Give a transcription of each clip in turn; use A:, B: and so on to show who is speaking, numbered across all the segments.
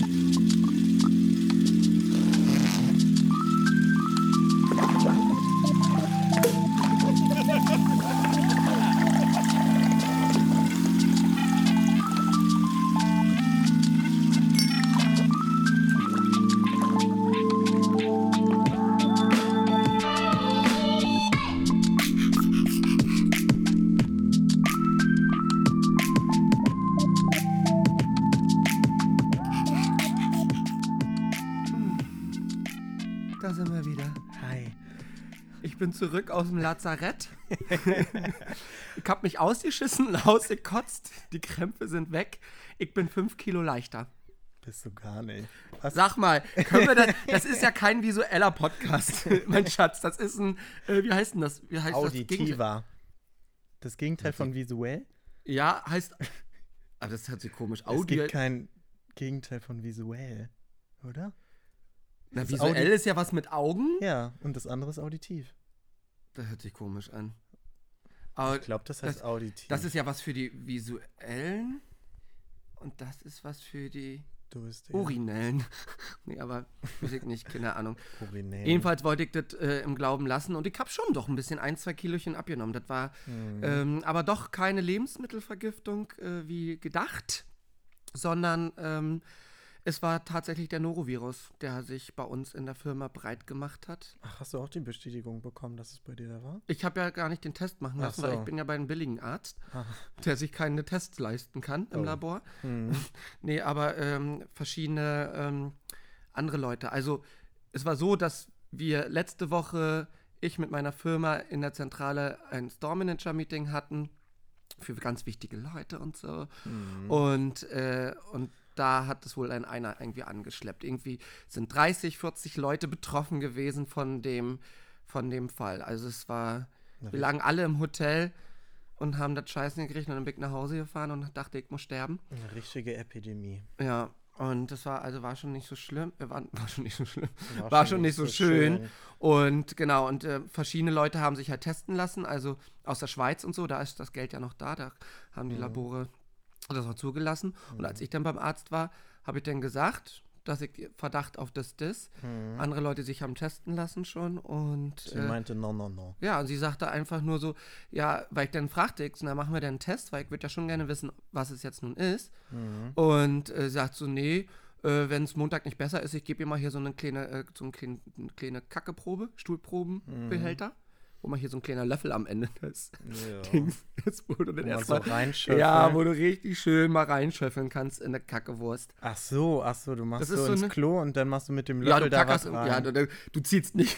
A: Mm-hmm. Bin zurück aus dem Lazarett. ich hab mich ausgeschissen, ausgekotzt. Die Krämpfe sind weg. Ich bin fünf Kilo leichter.
B: Bist du gar nicht. Was?
A: Sag mal, können wir das, das ist ja kein visueller Podcast, mein Schatz. Das ist ein, äh, wie heißt denn das? Wie heißt Das Gegenteil?
B: Auditiver. Das Gegenteil von visuell?
A: ja, heißt, aber das hört sich komisch.
B: Es
A: Audio,
B: gibt kein Gegenteil von visuell, oder?
A: na,
B: das
A: visuell
B: Audi-
A: ist ja was mit Augen.
B: Ja, und das andere ist auditiv.
A: Das hört sich komisch an. Aber
B: Ich glaube, das heißt
A: Das-
B: auditiv.
A: das ist ja was für die visuellen und das ist was für die
B: du bist
A: Urinellen. nee, aber weiß ich nicht, keine Ahnung.
B: Urinär.
A: Jedenfalls wollte ich das äh, im Glauben lassen und ich habe schon doch ein bisschen ein, zwei Kilochen abgenommen. Das war
B: Mhm.
A: ähm, aber doch keine Lebensmittelvergiftung äh, wie gedacht, sondern ähm, es war tatsächlich der Norovirus, der sich bei uns in der Firma breit gemacht hat.
B: Ach, hast du auch die Bestätigung bekommen, dass es bei dir da war?
A: Ich habe ja gar nicht den Test machen
B: Ach
A: lassen, weil
B: so.
A: ich bin ja bei einem billigen Arzt,
B: Ah.
A: der sich keine Tests leisten kann im
B: Oh.
A: Labor.
B: Mhm.
A: Nee, aber ähm, verschiedene ähm, andere Leute. Also es war so, dass wir letzte Woche, ich mit meiner Firma in der Zentrale ein Store Manager Meeting hatten für ganz wichtige Leute und so.
B: Mhm.
A: Und, äh, und da hat es wohl ein einer irgendwie angeschleppt. Irgendwie sind 30, 40 Leute betroffen gewesen von dem, von dem Fall. Also es war,
B: Na,
A: wir lagen alle im Hotel und haben das Scheißen gekriegt und dann bin ich nach Hause gefahren und dachte, ich muss sterben.
B: Eine richtige Epidemie.
A: Ja, und das war, also war schon nicht so schlimm. Äh, war, war schon nicht so schlimm.
B: War
A: War,
B: schon
A: schon nicht so schön. Und genau, und äh, verschiedene Leute haben sich halt testen lassen, also aus der Schweiz und so, da ist das Geld ja noch da, da haben die
B: Mhm.
A: Labore das auch zugelassen. Und als ich dann beim Arzt war, habe ich dann gesagt, dass ich Verdacht auf das, das.
B: Mhm.
A: Andere Leute sich haben testen lassen schon und
B: Sie
A: äh,
B: meinte, no, no, no.
A: ja, und sie sagte einfach nur so, ja, weil ich dann fragte, ich, na machen wir denn einen Test, weil ich würde ja schon gerne wissen, was es jetzt nun ist.
B: Mhm.
A: Und äh, sagt so, nee, äh, wenn es Montag nicht besser ist, ich gebe ihr mal hier so eine kleine, äh, so eine kleine, eine kleine Kackeprobe, Stuhlprobenbehälter, wo man hier so ein kleiner Löffel am Ende des
B: Ja.
A: Dings ist, wo du dann erstmal,
B: so reinschöpfen.
A: ja, wo du richtig schön mal reinschöffeln kannst in eine Kackewurst.
B: Ach so, ach so, du machst
A: Das ist
B: so,
A: so
B: ins
A: eine-
B: Klo und dann machst du mit dem
A: Ja,
B: Löffel
A: du
B: da was rein.
A: ja, du, du ziehst nicht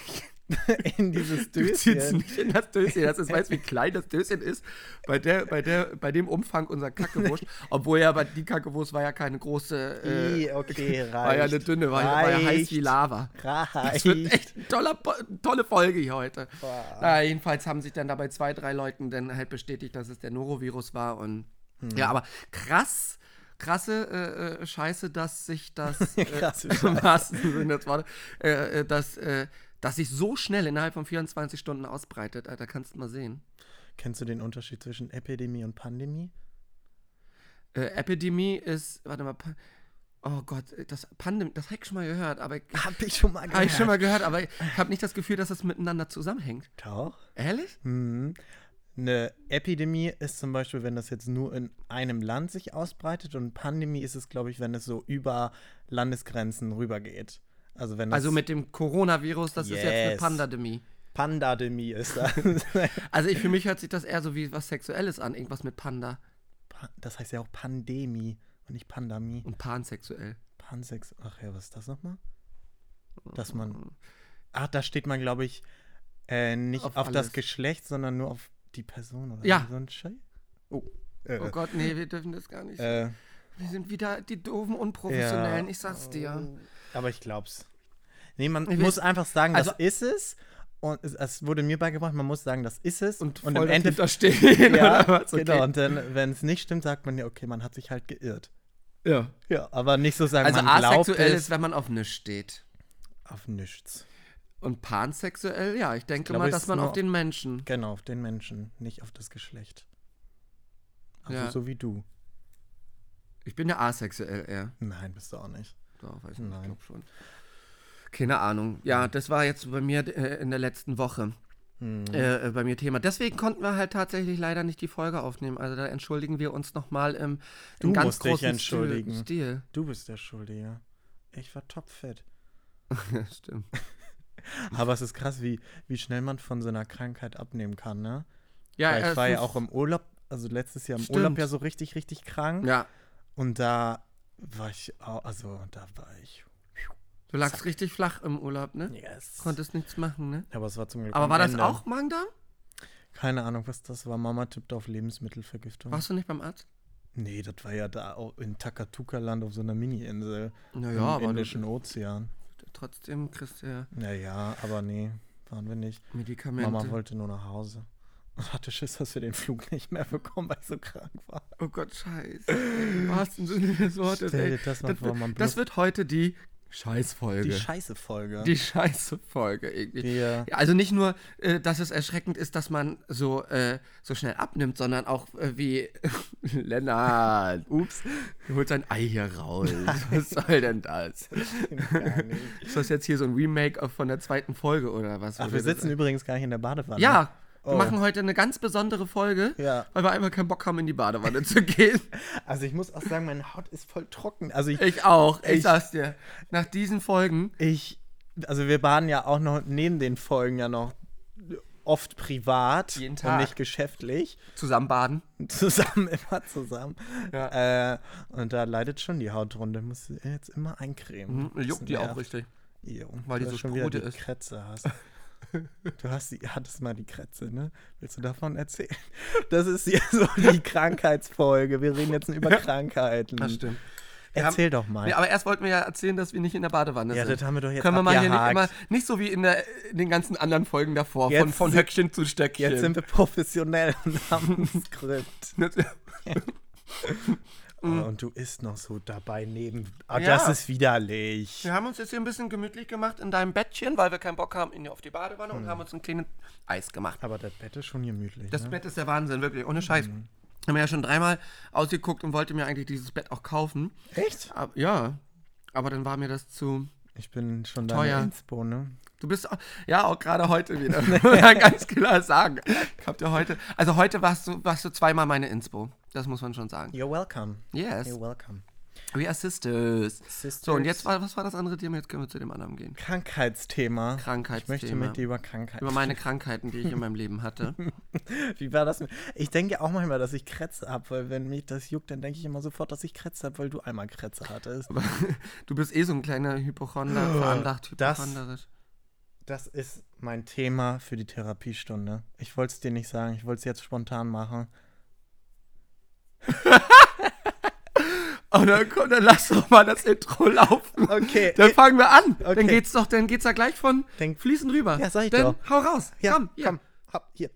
B: in dieses
A: Du
B: Döschen.
A: nicht in das Döschen. Das ist, weißt du, wie klein das Döschen ist? Bei, der, bei, der, bei dem Umfang unserer Kackewurst. Obwohl ja, aber die Kackewurst war ja keine große. Äh,
B: okay, reicht.
A: war ja eine dünne, war, ja- war ja heiß wie Lava.
B: Reicht.
A: Das wird echt eine tolle, tolle Folge hier heute. Na, jedenfalls haben sich dann dabei zwei, drei Leuten dann halt bestätigt, dass es der Norovirus war. Und ja, aber krass. Krasse äh, äh, Scheiße, dass sich das äh,
B: Krasse
A: im wahrsten Sinne des Wortes, äh, äh, dass, äh, dass sich so schnell innerhalb von 24 Stunden ausbreitet. Alter, kannst du mal sehen.
B: Kennst du den Unterschied zwischen Epidemie und Pandemie?
A: Äh, Epidemie ist, warte mal, oh Gott, das Pandemie, das habe ich schon mal gehört, aber ich,
B: Hab ich schon mal
A: habe ich schon mal gehört, aber ich habe nicht das Gefühl, dass das miteinander zusammenhängt.
B: Doch.
A: Ehrlich?
B: Mhm. Eine Epidemie ist zum Beispiel, wenn das jetzt nur in einem Land sich ausbreitet und Pandemie ist es, glaube ich, wenn es so über Landesgrenzen rübergeht. Also wenn
A: Also mit dem Coronavirus, das ist jetzt eine
B: Yes.
A: Pandemie.
B: Pandademie ist das.
A: Also ich, für mich hört sich das eher so wie was Sexuelles an, irgendwas mit Panda
B: Pa- das heißt ja auch Pandemie und nicht Pandemie.
A: und pansexuell.
B: Pansex. Ach ja, was ist das nochmal? Dass man. Ach, da steht man, glaube ich, äh, nicht
A: Auf
B: auf, das. Geschlecht, sondern nur auf die Person oder
A: Ja.
B: so ein Scheiß. Oh. Äh,
A: Oh Gott, nee, wir dürfen das gar nicht.
B: äh,
A: wir sind wieder die doofen Unprofessionellen,
B: Ja.
A: ich sag's dir.
B: Aber ich glaub's. Nee, man
A: Ich
B: muss einfach sagen,
A: also-
B: das ist es. Und es, es wurde mir beigebracht, man muss sagen, das ist es.
A: Und,
B: und
A: voll
B: im Endeffekt.
A: stehen,
B: Ja,
A: was? Okay.
B: genau. Und dann, wenn es nicht stimmt, sagt man ja, okay, man hat sich halt geirrt.
A: Ja.
B: Ja, aber nicht so sagen,
A: Also
B: man glaubt
A: asexuell ist, wenn man auf nichts steht.
B: auf nichts.
A: Und pansexuell, ja, ich denke
B: glaube,
A: mal, dass man auf den Menschen.
B: Genau, auf den Menschen, nicht auf das Geschlecht. Also
A: Ja.
B: so wie du.
A: Ich bin ja asexuell eher.
B: Nein, bist du auch nicht.
A: Doch, weiß
B: Nein.
A: ich glaube schon. Keine Ahnung. Ja, das war jetzt bei mir äh, in der letzten Woche
B: Hm.
A: äh, äh, bei mir Thema. Deswegen konnten wir halt tatsächlich leider nicht die Folge aufnehmen. Also da entschuldigen wir uns nochmal im,
B: Du
A: im ganz
B: musst dich
A: großen
B: entschuldigen.
A: Stil.
B: Du bist der Schuldige. Ich war topfit.
A: Ja, stimmt.
B: Aber es ist krass, wie, wie schnell man von so einer Krankheit abnehmen kann, ne?
A: Ja,
B: Weil ich
A: es
B: war ja auch im Urlaub, also letztes Jahr im
A: Stimmt.
B: Urlaub ja so richtig, richtig krank.
A: Ja,
B: Und da war ich, auch, also da war ich.
A: du lagst richtig flach im Urlaub, ne?
B: Yes.
A: Konntest nichts machen, ne?
B: Aber es war zum Glück
A: Aber war das
B: Ende.
A: auch Magen-Darm?
B: Keine Ahnung, was das war. Mama tippt auf Lebensmittelvergiftung.
A: Warst du nicht beim Arzt?
B: Nee, das war ja da auch in Takatuka-Land auf so einer Mini-Insel
A: Naja,
B: im Indischen Ozean.
A: trotzdem kriegst du ja
B: Naja, aber nee, waren wir nicht.
A: Medikamente.
B: Mama wollte nur nach Hause. Und hatte Schiss, dass wir den Flug nicht mehr bekommen, weil ich so krank war.
A: Oh Gott, scheiße. Im wahrsten Sinne des Wortes.
B: Stell dir das mal
A: Das,
B: vor, man
A: wird, das wird heute die Scheißfolge.
B: Die Scheiße-Folge.
A: Die Scheiße-Folge irgendwie.
B: Die, äh,
A: Ja, Also nicht nur, äh, dass es erschreckend ist, dass man so, äh, so schnell abnimmt, sondern auch äh, wie Lennart, ups, du holst ein Ei hier raus. Was soll denn das?
B: nicht.
A: Ist das jetzt hier so ein Remake von der zweiten Folge oder was?
B: Ach, wir
A: das-
B: sitzen übrigens gar nicht in der Badewanne.
A: Ja, wir
B: Oh.
A: machen heute eine ganz besondere Folge,
B: Ja.
A: weil wir einfach keinen Bock haben, in die Badewanne zu gehen.
B: Also ich muss auch sagen, meine Haut ist voll trocken. Also ich,
A: Ich auch, ich,
B: Ich-
A: sag's dir. Nach diesen Folgen,
B: ich, also wir waren ja auch noch neben den Folgen ja noch oft privat
A: Jeden
B: und
A: Tag.
B: nicht geschäftlich.
A: zusammen baden.
B: Zusammen, immer zusammen.
A: Ja.
B: Äh, und da leidet schon die Haut drunter. Muss jetzt immer eincremen.
A: Mhm, juckt die auch richtig.
B: Jo,
A: Weil die so
B: schon wieder die
A: ist.
B: Krätze hast. Du hast die, hattest mal die Krätze, ne? Willst du davon erzählen? Das ist hier so die Krankheitsfolge. Wir reden jetzt über Krankheiten.
A: Das stimmt.
B: Erzähl doch mal.
A: Nee, aber erst wollten wir ja erzählen, dass wir nicht in der Badewanne
B: ja,
A: sind.
B: das haben wir doch jetzt
A: Können wir mal hier nicht immer, nicht so wie in, der, in den ganzen anderen Folgen davor, von,
B: Jetzt
A: von
B: sind-
A: Höckchen zu Stöckchen.
B: Jetzt sind wir professionell und haben ein Skript. Oh, und du isst noch so dabei neben. Ah,
A: Mhm. Ja.
B: Das ist widerlich.
A: wir haben uns jetzt hier ein bisschen gemütlich gemacht in deinem Bettchen, weil wir keinen Bock haben in, auf die Badewanne
B: Hm.
A: und haben uns ein kleines Eis gemacht.
B: Aber das Bett ist schon gemütlich.
A: Das
B: ne?
A: Bett ist der Wahnsinn, wirklich, ohne Scheiß.
B: Mhm.
A: Ich habe mir ja schon dreimal ausgeguckt und wollte mir eigentlich dieses Bett auch kaufen.
B: Echt?
A: Aber, ja, aber dann war mir das zu.
B: Ich bin schon
A: Teuer.
B: deine Inspo, ne?
A: Du bist ja auch gerade heute wieder. Ja ganz klar sagen. Ich hab dir heute, also heute warst du, warst du zweimal meine Inspo. Das muss man schon sagen.
B: You're welcome.
A: Yes,
B: You're welcome.
A: we are sisters.
B: Sisters.
A: So und jetzt war, was war das andere Thema? Jetzt können wir zu dem anderen gehen.
B: Krankheitsthema.
A: Krankheitsthema.
B: Ich möchte mit dir über Krankheiten.
A: Über meine Krankheiten, die ich in meinem Leben hatte.
B: Wie war das? mit- Ich denke auch manchmal, dass ich Krätze habe, weil wenn mich das juckt, dann denke ich immer sofort, dass ich Krätze habe, weil du einmal Krätze hattest.
A: Aber du bist eh so ein kleiner Hypochonder, veranlagt
B: Das-
A: hypochonderisch.
B: Das ist mein Thema für die Therapiestunde. Ich wollte es dir nicht sagen, ich wollte es jetzt spontan machen.
A: Oh, dann komm, dann lass doch mal das Intro laufen.
B: Okay.
A: Dann fangen wir an. Dann
B: Okay.
A: geht's doch, dann geht's da gleich von
B: Denk-
A: fließend rüber.
B: Ja, sag ich
A: dann
B: doch.
A: hau raus.
B: Ja,
A: komm, hier.
B: komm, hopp, hier.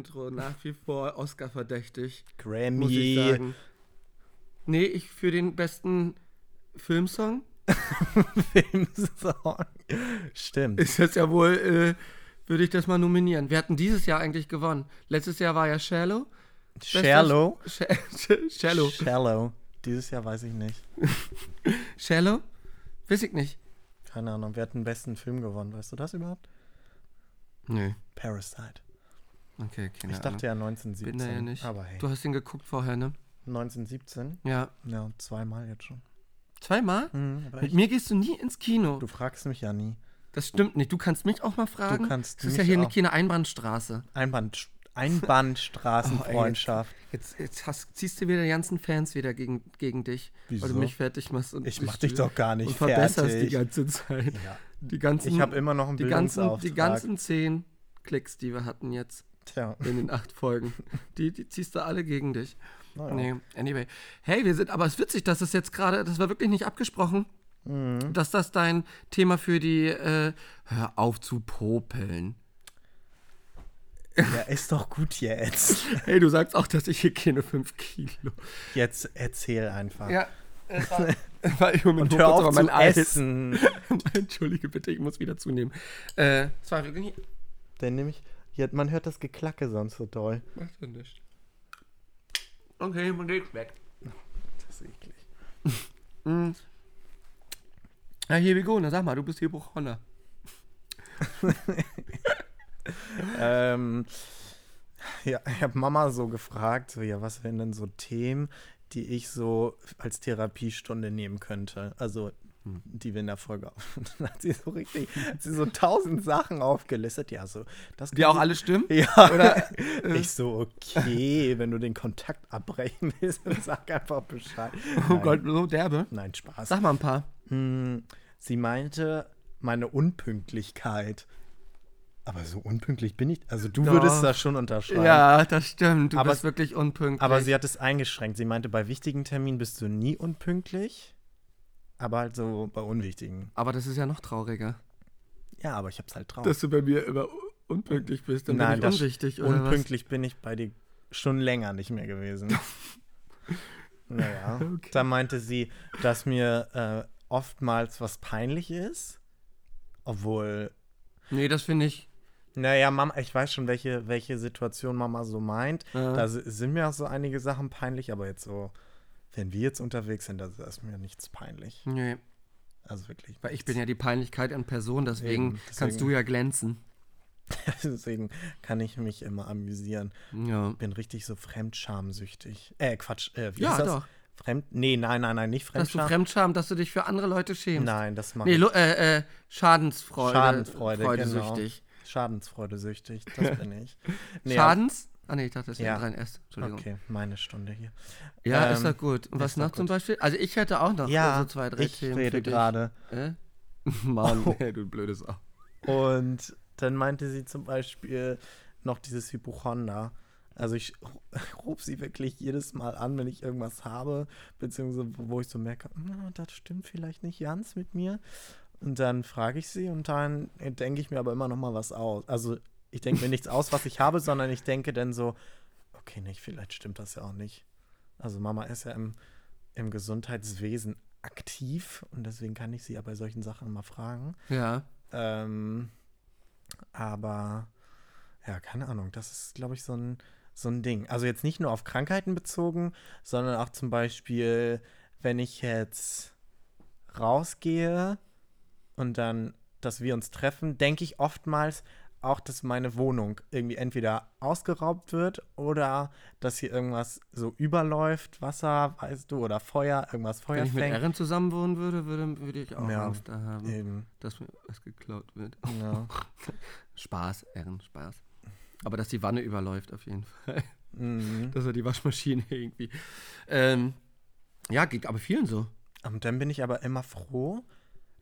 A: Intro nach wie vor Oscar-verdächtig,
B: Grammy.
A: muss ich sagen. Nee, ich für den besten Filmsong
B: Filmsong. Stimmt.
A: ist das ja wohl, äh, würde ich das mal nominieren. Wir hatten dieses Jahr eigentlich gewonnen. Letztes Jahr war ja Shallow.
B: Shallow.
A: Sh Shallow.
B: Shallow. Dieses Jahr weiß ich nicht.
A: Shallow? Weiß ich nicht.
B: Keine Ahnung, wer hat den besten Film gewonnen? Weißt du das überhaupt?
A: Nee.
B: Parasite.
A: Okay, keine
B: Ich dachte ja 1917.
A: Bin da ja nicht.
B: Aber hey.
A: Du hast ihn geguckt vorher, ne?
B: 1917?
A: Ja.
B: Ja, zweimal jetzt schon.
A: Zweimal?
B: Mhm,
A: Mit
B: ich,
A: mir gehst du nie ins Kino.
B: du fragst mich ja nie.
A: Das stimmt nicht. Du kannst mich auch mal fragen.
B: kannst
A: das ist ja hier eine Einbahnstraße.
B: Einband,
A: Oh,
B: Einbahnstraßenfreundschaft.
A: Jetzt, jetzt hast, ziehst du wieder die ganzen Fans wieder gegen, gegen dich, weil
B: Wieso?
A: du mich fertig machst. Und
B: ich mach dich doch gar nicht
A: und verbesserst die
B: fertig.
A: ganze Zeit.
B: Ja.
A: Die ganzen,
B: Ich habe immer noch einen
A: die ganzen, die ganzen zehn Klicks, die wir hatten jetzt
B: Tja,
A: in den acht Folgen, die, die ziehst du alle gegen dich.
B: naja.
A: Nee, anyway. Hey, wir sind, aber es ist witzig, dass es jetzt gerade, das war wirklich nicht abgesprochen.
B: Mhm.
A: Dass das dein Thema für die äh, Hör auf zu popeln.
B: Ja, ist doch gut jetzt.
A: Hey, du sagst auch, dass ich hier keine 5 Kilo.
B: Jetzt erzähl einfach.
A: Ja, es war, war ich nur
B: hör auf zu
A: mein Eis.
B: essen.
A: Entschuldige bitte, ich muss wieder zunehmen. Äh, es war wirklich
B: Denn nämlich, ja, man hört das Geklacke sonst so doll.
A: Macht ja nicht. Okay, man geht weg.
B: Das ist eklig.
A: Mm. Ja, hier we go. Na sag mal, du bist hier Buchhonner.
B: ähm, ja, ich habe Mama so gefragt, so, ja, was wären denn so Themen, die ich so als Therapiestunde nehmen könnte? Also, die wir in der Folge auf. Und dann hat sie so richtig, hat sie so tausend Sachen aufgelistet. Ja, so, das
A: Die auch alle stimmen?
B: Ja,
A: Oder,
B: ich so, okay, wenn du den Kontakt abbrechen willst, dann sag einfach Bescheid.
A: Oh
B: Nein,
A: Gott, so derbe.
B: Nein, Spaß.
A: Sag mal ein paar.
B: Hm, sie meinte, meine Unpünktlichkeit. Aber so unpünktlich bin ich. Also du
A: Doch.
B: würdest das schon unterschreiben.
A: Ja, das stimmt. Du
B: Aber-
A: bist wirklich unpünktlich.
B: Aber sie hat es eingeschränkt. Sie meinte, bei wichtigen Terminen bist du nie unpünktlich. Aber halt so bei unwichtigen.
A: Aber das ist ja noch trauriger.
B: Ja, aber ich hab's halt drauf.
A: Dass du bei mir immer unpünktlich bist. Dann
B: Nein,
A: bin ich
B: das-
A: unwichtig, oder
B: Unpünktlich bin ich bei dir schon länger nicht mehr gewesen. naja.
A: Okay.
B: Da meinte sie, dass mir äh, oftmals was peinlich ist. Obwohl
A: was? Nee, das finde ich.
B: Naja, Mama, ich weiß schon, welche, welche Situation Mama so meint.
A: Ja.
B: Da si- sind mir auch so einige Sachen peinlich, aber jetzt so, wenn wir jetzt unterwegs sind, da ist mir nichts peinlich.
A: Nee,
B: Also wirklich.
A: weil ich bin ja die Peinlichkeit in Person, deswegen,
B: Eben,
A: kannst
B: deswegen.
A: du ja glänzen.
B: Deswegen kann ich mich immer amüsieren.
A: Ja.
B: Bin richtig so fremdschamsüchtig. Äh, Quatsch. Äh, wie
A: Ja,
B: ist das?
A: doch.
B: Fremd. Nee, nein, nein, nein, nicht
A: Dass du
B: Fremdscham.
A: Fremdscham, dass du dich für andere Leute schämst.
B: Nein, das mache
A: Nee,
B: ich.
A: Äh, äh, Schadensfreude.
B: Schadenfreude,
A: Freudesüchtig.
B: Schadensfreudesüchtig, das bin ich. Nee,
A: Schadens? Ah, nee, ich dachte, das wäre
B: Ja.
A: ein 3S. Entschuldigung.
B: Okay, meine Stunde hier.
A: Ja, ist
B: Ähm,
A: doch gut. Und was
B: ist
A: noch zum. Beispiel? Also, ich hätte auch noch
B: Ja,
A: so zwei, drei
B: ich
A: Themen.
B: rede
A: für dich.
B: gerade.
A: Äh? Mann,
B: Oh.
A: ey, du blödes Sau.
B: Und dann meinte sie zum Beispiel noch dieses Hypochonder. Also ich rufe sie wirklich jedes Mal an, wenn ich irgendwas habe, beziehungsweise wo ich so merke, "Na, das stimmt vielleicht nicht ganz mit mir. Und dann frage ich sie und dann denke ich mir aber immer noch mal was aus. Also ich denke mir nichts aus, was ich habe, sondern ich denke dann so, okay, nicht, vielleicht stimmt das ja auch nicht. Also Mama ist ja im, im Gesundheitswesen aktiv und deswegen kann ich sie ja bei solchen Sachen mal fragen.
A: Ja.
B: Ähm, aber ja, keine Ahnung, das ist, glaube ich, so ein, so ein Ding. Also jetzt nicht nur auf Krankheiten bezogen, sondern auch zum Beispiel, wenn ich jetzt rausgehe und dann, dass wir uns treffen, denke ich oftmals auch, dass meine Wohnung irgendwie entweder ausgeraubt wird oder dass hier irgendwas so überläuft, Wasser, weißt du, oder Feuer, irgendwas Feuer
A: Wenn ich mit. Erin zusammen wohnen würde, würde, würde ich auch
B: Ja,
A: Angst da haben,
B: Eben,
A: dass mir was geklaut wird.
B: ja.
A: Spaß, Erin, Spaß. Aber dass die Wanne überläuft auf jeden Fall.
B: mhm.
A: Dass er die Waschmaschine irgendwie. Ähm, ja, geht aber vielen so.
B: Und dann bin ich aber immer froh,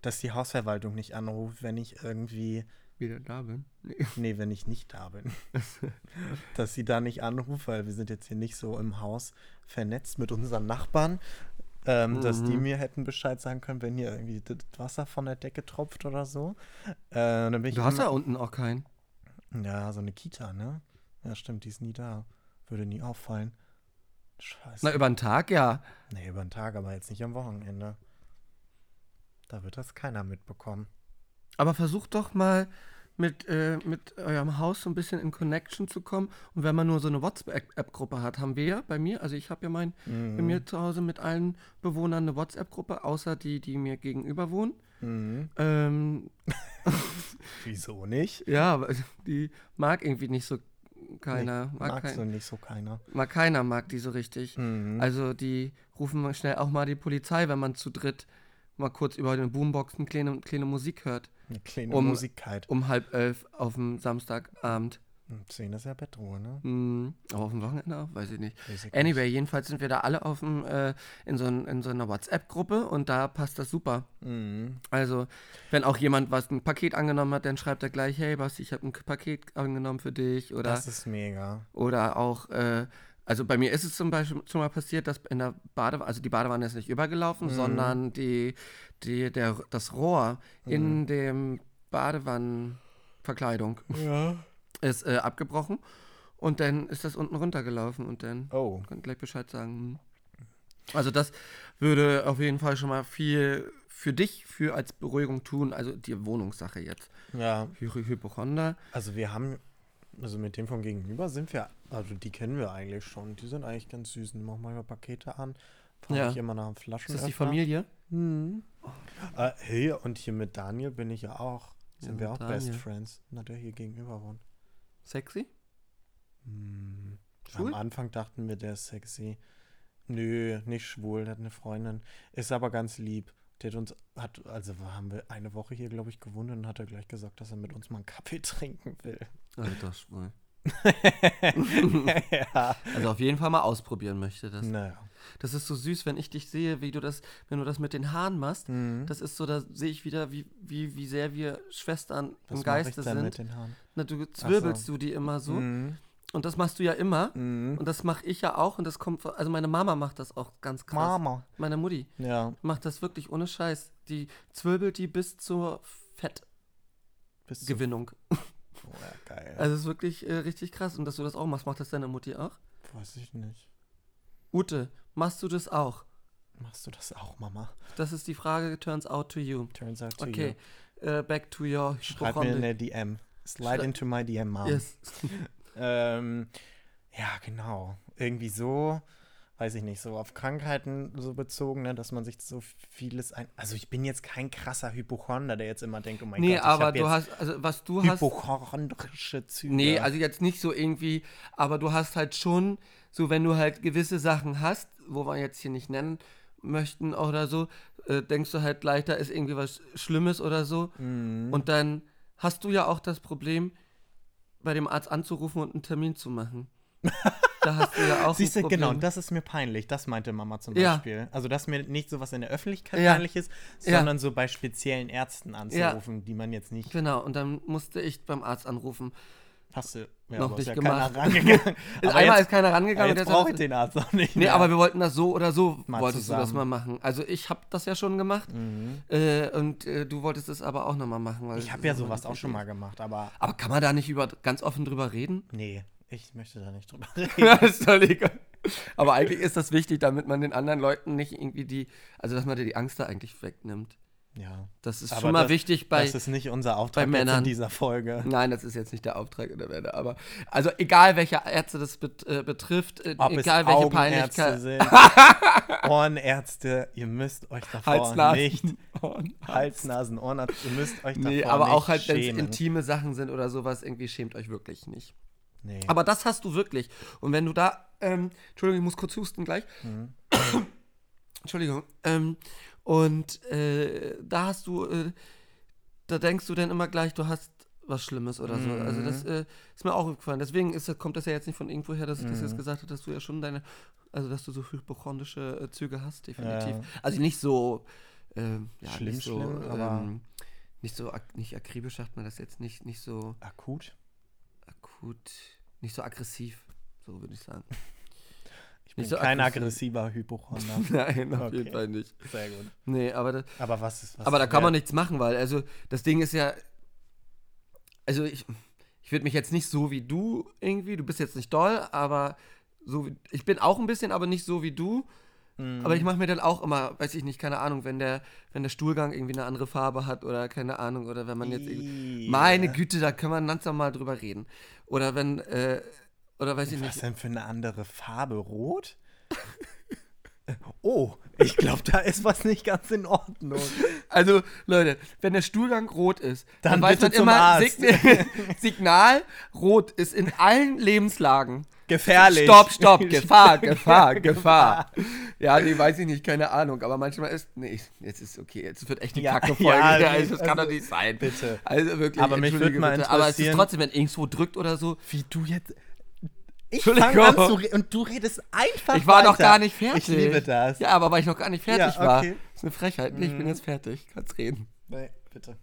B: dass die Hausverwaltung nicht anruft, wenn ich irgendwie,
A: Wieder da bin. Nee.
B: nee, wenn ich nicht da bin. dass sie da nicht anruft, weil wir sind jetzt hier nicht so im Haus vernetzt mit unseren Nachbarn, ähm, dass die
A: Mhm.
B: mir hätten Bescheid sagen können, wenn hier irgendwie das Wasser von der Decke tropft oder so. Äh,
A: Du hast da unten auch keinen.
B: Ja, so eine Kita, ne? Ja, stimmt, die ist nie da. Würde nie auffallen. Scheiße.
A: Na, über den Tag, ja.
B: nee, über den Tag, aber jetzt nicht am Wochenende. Da wird das keiner mitbekommen.
A: Aber versucht doch mal mit, äh, mit eurem Haus so ein bisschen in Connection zu kommen. Und wenn man nur so eine WhatsApp-Gruppe hat, haben wir ja bei mir, also ich habe ja mein, bei
B: Mhm.
A: mir zu Hause mit allen Bewohnern eine WhatsApp-Gruppe, außer die, die mir gegenüber wohnen.
B: Mhm.
A: Ähm,
B: Wieso nicht?
A: ja, die mag irgendwie nicht so keiner.
B: Nee,
A: mag,
B: magst
A: kein,
B: nicht so keiner.
A: mag keiner, mag die so richtig.
B: Mhm.
A: Also die rufen schnell auch mal die Polizei, wenn man zu dritt mal kurz über eine Boombox eine kleine, kleine Musik hört.
B: Eine kleine
A: um-
B: Musigkeit.
A: Um halb elf auf dem Samstagabend.
B: Um 10 ist ja Bettruhe, ne?
A: Hm, aber auf dem Wochenende auch, weiß ich nicht.
B: Ich
A: Anyway, jedenfalls sind wir da alle auf dem, äh, in, so ein, in so einer WhatsApp-Gruppe und da passt das super.
B: Mhm.
A: Also, wenn auch jemand was ein Paket angenommen hat, dann schreibt er gleich, hey Basti, ich habe ein Paket angenommen für dich. Oder,
B: Das ist mega.
A: oder auch, äh, Also bei mir ist es zum Beispiel schon mal passiert, dass in der Badewanne, also die Badewanne ist nicht übergelaufen,
B: Mhm.
A: sondern die, die, der, das Rohr
B: Mhm.
A: in dem Badewannenverkleidung
B: Ja.
A: ist äh, abgebrochen und dann ist das unten runtergelaufen und dann
B: Oh.
A: kann gleich Bescheid sagen. hm. Also das würde auf jeden Fall schon mal viel für dich für als Beruhigung tun, also die Wohnungssache jetzt.
B: Ja.
A: Hy Hypochonder.
B: Also wir haben, also mit dem von gegenüber sind wir, also die kennen wir eigentlich schon. Die sind eigentlich ganz süß. Die machen manchmal Pakete an. Frage
A: Ja.
B: ich immer nach einem Flaschen.
A: Ist das die Familie?
B: Hm. Äh, hey, und hier mit Daniel bin ich ja auch. Sind
A: Ja,
B: wir auch Best
A: Daniel.
B: Friends. Na, der hier gegenüber wohnt.
A: Sexy?
B: Hm.
A: Schwul?
B: Am Anfang dachten wir, der ist sexy. Nö, nicht schwul, der hat eine Freundin. Ist aber ganz lieb. Der hat uns, hat, also haben wir eine Woche hier, glaube ich, gewohnt und hat er gleich gesagt, dass er mit uns mal einen Kaffee trinken will.
A: Alter schwul.
B: ja.
A: Also auf jeden Fall mal ausprobieren möchte das.
B: Naja.
A: Das ist so süß, wenn ich dich sehe, wie du das, wenn du das mit den Haaren machst.
B: Mhm.
A: Das ist so, da sehe ich wieder, wie, wie, wie sehr wir Schwestern
B: Was
A: im Geiste sind.
B: mit den Haaren?
A: Na, du zwirbelst du die immer so.
B: Mhm.
A: Und das machst du ja immer.
B: Mhm.
A: Und das mache ich ja auch. Und das kommt, von- also meine Mama macht das auch ganz krass.
B: Mama.
A: Meine Mutti
B: Ja.
A: macht das wirklich ohne Scheiß. Die zwirbelt die bis zur Fettgewinnung.
B: Bist du, ja, geil.
A: Also es ist wirklich äh, richtig krass. Und dass du das auch machst, macht das deine Mutti auch?
B: Weiß ich nicht.
A: Ute, machst du das auch?
B: Machst du das auch, Mama?
A: Das ist die Frage, turns out to you.
B: Turns out to
A: Okay,
B: you.
A: äh, back to your
B: Schreib mir der DM. Slide
A: Schrei-
B: into my DM, Mom.
A: Yes.
B: Ähm, ja, genau. Irgendwie so, weiß ich nicht, so auf Krankheiten so bezogen, ne, dass man sich so vieles ein. Also ich bin jetzt kein krasser Hypochonder, der jetzt immer denkt, oh mein
A: Nee,
B: Gott, ich
A: aber du hast, also was du hast.
B: hypochondrische Züge.
A: Nee, also jetzt nicht so irgendwie, aber du hast halt schon, so wenn du halt gewisse Sachen hast, wo wir jetzt hier nicht nennen möchten oder so, äh, denkst du halt gleich, da ist irgendwie was Schlimmes oder so.
B: Mhm.
A: Und dann hast du ja auch das Problem, bei dem Arzt anzurufen und einen Termin zu machen. da hast du ja auch
B: Siehst du, genau, das ist mir peinlich. Das meinte Mama zum
A: Ja.
B: Beispiel. Also, dass mir nicht sowas in der Öffentlichkeit
A: Ja.
B: peinlich ist,
A: Ja.
B: sondern so bei speziellen Ärzten anzurufen, die man jetzt nicht.
A: Genau, und dann musste ich beim Arzt anrufen.
B: Hast du ja,
A: Noch nicht
B: ja
A: gemacht.
B: keiner rangegangen. aber
A: Einmal
B: jetzt,
A: ist keiner rangegangen.
B: jetzt
A: und der
B: brauche ich den Arzt auch nicht.
A: Nee,
B: mehr.
A: aber wir wollten das so oder so,
B: Mal
A: wolltest du das mal
B: zusammen.
A: machen. Also ich habe das ja schon gemacht
B: Mhm.
A: äh, und äh, du wolltest es aber auch nochmal machen. Weil
B: Ich habe ja sowas auch schon mal gemacht, aber
A: Aber kann man da nicht über, ganz offen drüber reden?
B: nee, ich möchte da nicht drüber reden.
A: ja, ist doch egal. Aber eigentlich ist das wichtig, damit man den anderen Leuten nicht irgendwie die, also dass man dir die Angst da eigentlich wegnimmt.
B: ja.
A: Das ist
B: Aber
A: schon mal
B: das-
A: wichtig bei.
B: das ist nicht unser Auftrag
A: bei Männern.
B: in dieser Folge.
A: Nein, das ist jetzt nicht der Auftrag in der Welle, aber also egal welche Ärzte das bet, äh, betrifft, äh,
B: Ob
A: egal
B: es
A: welche
B: Augenärzte
A: Peinlichkeit.
B: sind, Ohrenärzte, ihr müsst euch davor
A: Hals, Nasen,
B: nicht
A: Ohren,
B: Hals, Nasen, Ohrenarzt, ihr müsst euch davor
A: Nee, aber
B: nicht
A: auch halt, wenn es intime Sachen sind oder sowas, irgendwie schämt euch wirklich nicht.
B: Nee.
A: Aber das hast du wirklich. Und wenn du da, ähm, Entschuldigung, ich muss kurz husten gleich.
B: Mhm.
A: Entschuldigung. Ähm, und äh, da hast du, äh, da denkst du dann immer gleich, du hast was Schlimmes oder so. Also das
B: Mhm.
A: äh, ist mir auch aufgefallen. Deswegen ist, das- kommt das ja jetzt nicht von irgendwo her, dass ich das
B: Mhm.
A: jetzt gesagt habe, dass du ja schon deine, also dass du so hypochondrische äh, Züge hast, definitiv.
B: Ja.
A: Also nicht so, ähm, ja,
B: Schlimm,
A: nicht so,
B: schlimm, aber-
A: ähm, nicht so, ak nicht akribisch sagt man das jetzt, nicht, nicht so
B: Akut?
A: Akut, nicht so aggressiv, so würde ich sagen.
B: Ich bin
A: Nicht so
B: kein
A: aggressiv.
B: aggressiver Hypochonder.
A: Nein, auf
B: Okay.
A: jeden Fall nicht.
B: Sehr gut.
A: Nee, aber, das,
B: Aber was ist was
A: aber da kann man nichts machen, weil, also, das Ding ist ja, also ich, ich würde mich jetzt nicht so wie du irgendwie, du bist jetzt nicht doll, aber so wie, ich bin auch ein bisschen, aber nicht so wie du.
B: Mhm.
A: Aber ich mache mir dann auch immer, weiß ich nicht, keine Ahnung, wenn der, wenn der Stuhlgang irgendwie eine andere Farbe hat oder keine Ahnung, oder wenn man jetzt irgendwie.
B: Ih.
A: Meine Güte, da kann man ganz normal drüber reden. Oder wenn, äh, oder weiß ich
B: Was
A: nicht.
B: denn für eine andere Farbe? Rot? Oh, ich glaube, da ist was nicht ganz in Ordnung.
A: Also, Leute, wenn der Stuhlgang rot ist, dann,
B: Dann
A: weiß man immer. Sign Signal rot ist in allen Lebenslagen.
B: Gefährlich.
A: Stopp, stopp, Gefahr, Gefahr, Gefahr. Ja, nee, weiß ich nicht, keine Ahnung. Aber manchmal ist, nee, jetzt ist okay, jetzt wird echt die
B: Ja,
A: Kacke-Folge.
B: ja,
A: Ja,
B: nee,
A: das kann
B: also,
A: doch nicht sein.
B: bitte.
A: Also wirklich,
B: Aber mich
A: entschuldige
B: würd mal
A: bitte. Aber es ist
B: interessieren-
A: trotzdem, wenn irgendwo drückt oder so.
B: Wie du jetzt. Ich fange an zu re- und du redest einfach
A: Ich war noch
B: weiter.
A: gar nicht fertig.
B: Ich liebe das.
A: Ja, aber weil ich noch gar nicht fertig
B: Ja,
A: war.
B: okay.
A: Das ist eine Frechheit. Nee, ich bin
B: Mhm.
A: jetzt fertig. Kannst reden.
B: Nee, bitte.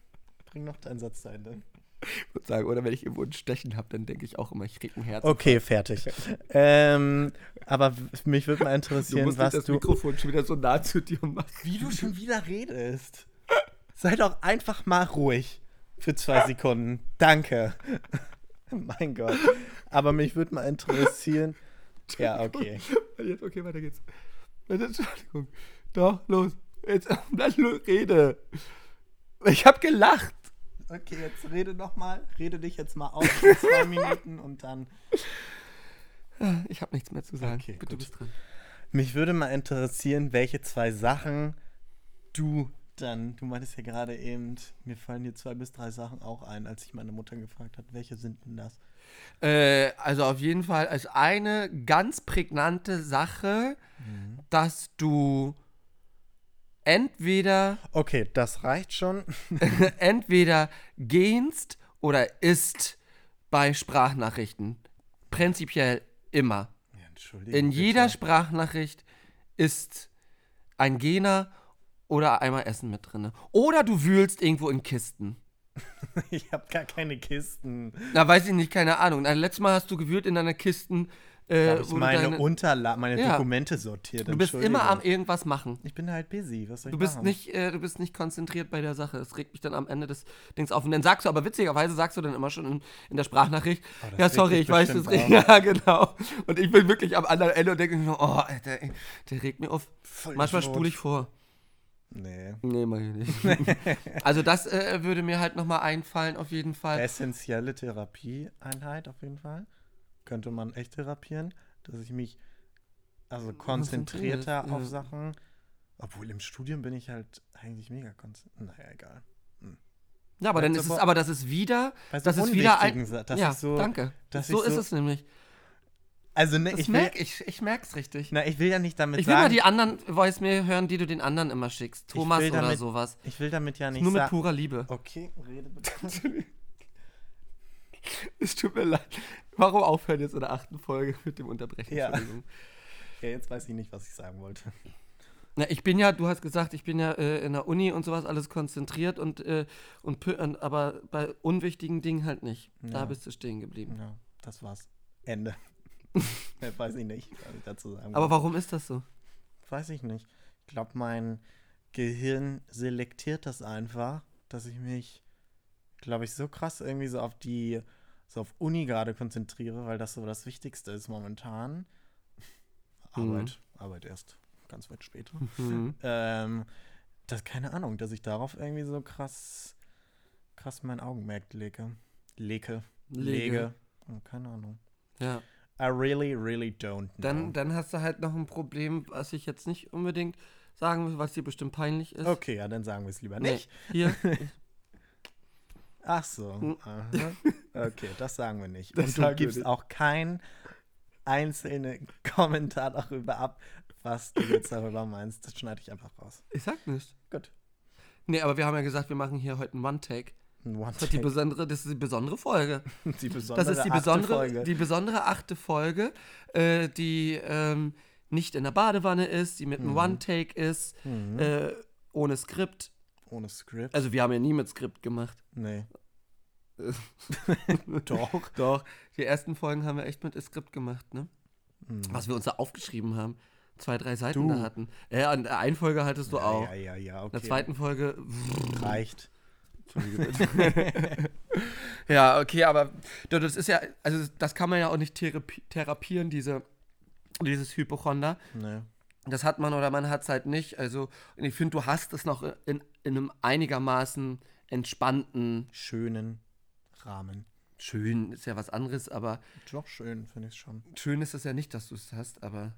B: Bring noch deinen Satz zu Ende.
A: Ich würde sagen, oder wenn ich irgendwo ein Stechen habe, dann denke ich auch immer, ich krieg ein Herz.
B: Okay, fertig. ähm, aber mich würde mal
A: du
B: interessieren,
A: musst nicht
B: was
A: das
B: du.
A: Mikrofon schon wieder so nah zu dir machen.
B: Wie du schon wieder redest. Sei doch einfach mal ruhig. Für zwei Sekunden. Danke. mein Gott. Aber mich würde mal interessieren. Ja, okay.
A: Jetzt, okay, weiter geht's. Entschuldigung. Doch, los. Jetzt, bleib los, rede. Ich habe gelacht.
B: Okay, jetzt rede noch mal. Rede dich jetzt mal aus für zwei Minuten und dann.
A: Ich habe nichts mehr zu sagen.
B: Okay,
A: Bitte, du
B: gut.
A: bist dran.
B: Mich würde mal interessieren, welche zwei Sachen du dann. Du meintest ja gerade eben, mir fallen hier zwei bis drei Sachen auch ein, als ich meine Mutter gefragt habe, welche sind denn das?
A: Äh, also auf jeden Fall als eine ganz prägnante Sache, dass du entweder
B: Okay, das reicht schon.
A: entweder gehst oder isst bei Sprachnachrichten. Prinzipiell immer.
B: Ja, Entschuldigung.
A: In jeder. Sprachnachricht ist ein Gena oder einmal Essen mit drin. Oder du wühlst irgendwo in Kisten.
B: Ich habe gar keine Kisten.
A: Na, weiß ich nicht, keine Ahnung. Na, letztes Mal hast du gewühlt in deiner Kisten. Äh,
B: habe ich meine
A: deine-
B: Unterlagen, meine
A: Ja.
B: Dokumente sortiert.
A: Du bist immer am irgendwas machen.
B: Ich bin halt busy. Was soll
A: Du
B: ich
A: bist,
B: machen?
A: nicht, äh, du bist nicht konzentriert bei der Sache. Das regt mich dann am Ende des Dings auf. Und dann sagst du, aber witzigerweise sagst du dann immer schon in, in der Sprachnachricht,
B: Oh,
A: ja, sorry, ich weiß, das
B: bestimmt
A: regt. Ja, genau. Und ich bin wirklich am anderen Ende und denke mir oh, ey, der regt mir auf.
B: Voll
A: Manchmal spule ich vor.
B: Nee.
A: Nee, mach ich nicht. also das äh, würde mir halt nochmal einfallen, auf jeden Fall.
B: Essentielle Therapieeinheit auf jeden Fall. Könnte man echt therapieren, dass ich mich also konzentrierter auf
A: ja.
B: Sachen. Obwohl im Studium bin ich halt eigentlich mega konzentriert. Naja, egal.
A: Ja, aber dann ist es, aber das ist wieder, das ist wieder ein,
B: unwichtigen Sa- dass
A: ja,
B: so,
A: danke. so ist
B: so-
A: es nämlich.
B: Also ne,
A: Das
B: ich will,
A: merk ich, ich merk's richtig.
B: na, ich will ja nicht damit
A: Ich will mal
B: sagen,
A: die anderen Voice-Mail hören, die du den anderen immer schickst. Thomas
B: will
A: oder
B: damit-
A: sowas.
B: ich will damit ja nicht
A: Nur mit
B: sagen.
A: purer Liebe.
B: Okay, rede bitte.
A: Es tut mir leid. Warum aufhören jetzt in der achten Folge mit dem Unterbrechen?
B: Ja. Ja, jetzt weiß ich nicht, was ich sagen wollte.
A: Na, ich bin ja, du hast gesagt, ich bin ja äh, in der Uni und sowas alles konzentriert und, äh, und, aber bei unwichtigen Dingen halt nicht. Da
B: Ja.
A: bist du stehen geblieben.
B: Ja, das war's. Ende. Weiß ich nicht, was ich dazu sagen
A: Aber
B: will.
A: warum ist das so?
B: Weiß ich nicht. Ich glaube, mein Gehirn selektiert das einfach, dass ich mich, glaube ich, so krass irgendwie so auf die, so auf Uni gerade konzentriere, weil das so das Wichtigste ist momentan.
A: Mhm.
B: Arbeit, Arbeit erst ganz weit später.
A: Mhm.
B: ähm, das, keine Ahnung, dass ich darauf irgendwie so krass, krass mein Augenmerk lege. Lege.
A: Lege.
B: Lege. Oh, keine Ahnung.
A: Ja.
B: I really, really don't know.
A: Dann, dann hast du halt noch ein Problem, was ich jetzt nicht unbedingt sagen will, was dir bestimmt peinlich ist.
B: okay, ja, dann sagen wir es lieber
A: Nee,
B: nicht.
A: Hier.
B: Ach so.
A: Hm.
B: Aha. Okay, das sagen wir nicht.
A: Das
B: Und du gibst
A: nicht.
B: auch keinen einzelnen Kommentar darüber ab, was du jetzt darüber meinst. Das schneide ich einfach raus.
A: Ich sag nicht.
B: Gut.
A: Nee, aber wir haben ja gesagt, wir machen hier heute einen One-Take. Das, ist die besondere, das ist die besondere Folge.
B: die besondere
A: Das ist die
B: achte
A: besondere,
B: Folge.
A: die besondere achte Folge, äh, die ähm, nicht in der Badewanne ist, die mit einem
B: Mhm.
A: One-Take ist,
B: Mhm.
A: äh, ohne Skript.
B: Ohne Skript.
A: Also wir haben ja nie mit Skript gemacht.
B: nee.
A: Doch. Doch. Die ersten Folgen haben wir echt mit Skript gemacht, ne?
B: Mhm.
A: Was wir uns da aufgeschrieben haben. Zwei, drei Seiten
B: Du.
A: da hatten. Ja, an der einen Folge hattest du
B: ja,
A: auch.
B: Ja, ja, ja, okay.
A: In der zweiten Folge.
B: Reicht.
A: Ja, okay, aber das ist ja, also das kann man ja auch nicht therapi therapieren, diese, dieses Hypochonder.
B: Nee.
A: Das hat man oder man hat es halt nicht. Also, ich finde, du hast es noch in, in einem einigermaßen entspannten,
B: Schönen Rahmen.
A: schön ist ja was anderes, aber
B: Doch schön, finde ich schon.
A: schön ist es ja nicht, dass du es hast, aber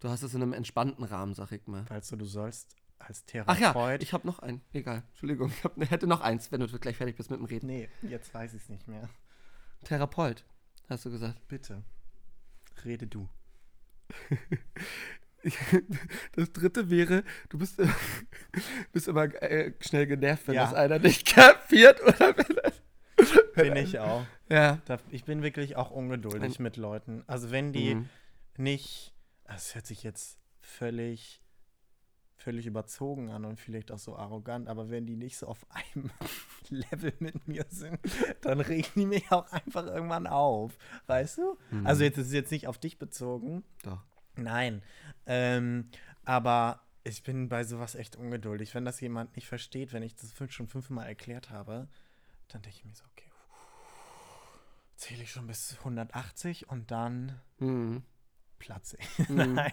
A: du hast es in einem entspannten Rahmen, sag ich mal.
B: Weißt du, du sollst als
A: Ach ja,
B: Therapeut.
A: ich habe noch einen. Egal, Entschuldigung, ich hab, hätte noch eins, wenn du gleich fertig bist mit dem Reden.
B: nee, jetzt weiß ich es nicht mehr.
A: Therapeut, hast du gesagt.
B: Bitte. Rede du.
A: Das dritte wäre, du bist, immer- bist immer äh, schnell genervt, wenn
B: Ja.
A: das einer nicht kapiert oder wenn
B: Bin ich auch.
A: Ja.
B: Ich bin wirklich auch ungeduldig mit Leuten. Also wenn die
A: Mhm.
B: nicht, das hört sich jetzt völlig, völlig überzogen an und vielleicht auch so arrogant, aber wenn die nicht so auf einem Level mit mir sind, dann regen die mich auch einfach irgendwann auf. Weißt du?
A: Mhm.
B: Also jetzt ist es jetzt nicht auf dich bezogen.
A: Doch.
B: Nein. Ähm, aber ich bin bei sowas echt ungeduldig. Wenn das jemand nicht versteht, wenn ich das fünf, schon fünfmal erklärt habe, dann denke ich mir so, okay, zähle ich schon bis 180 und dann
A: Mhm.
B: Platze ich.
A: Mhm.
B: Nein.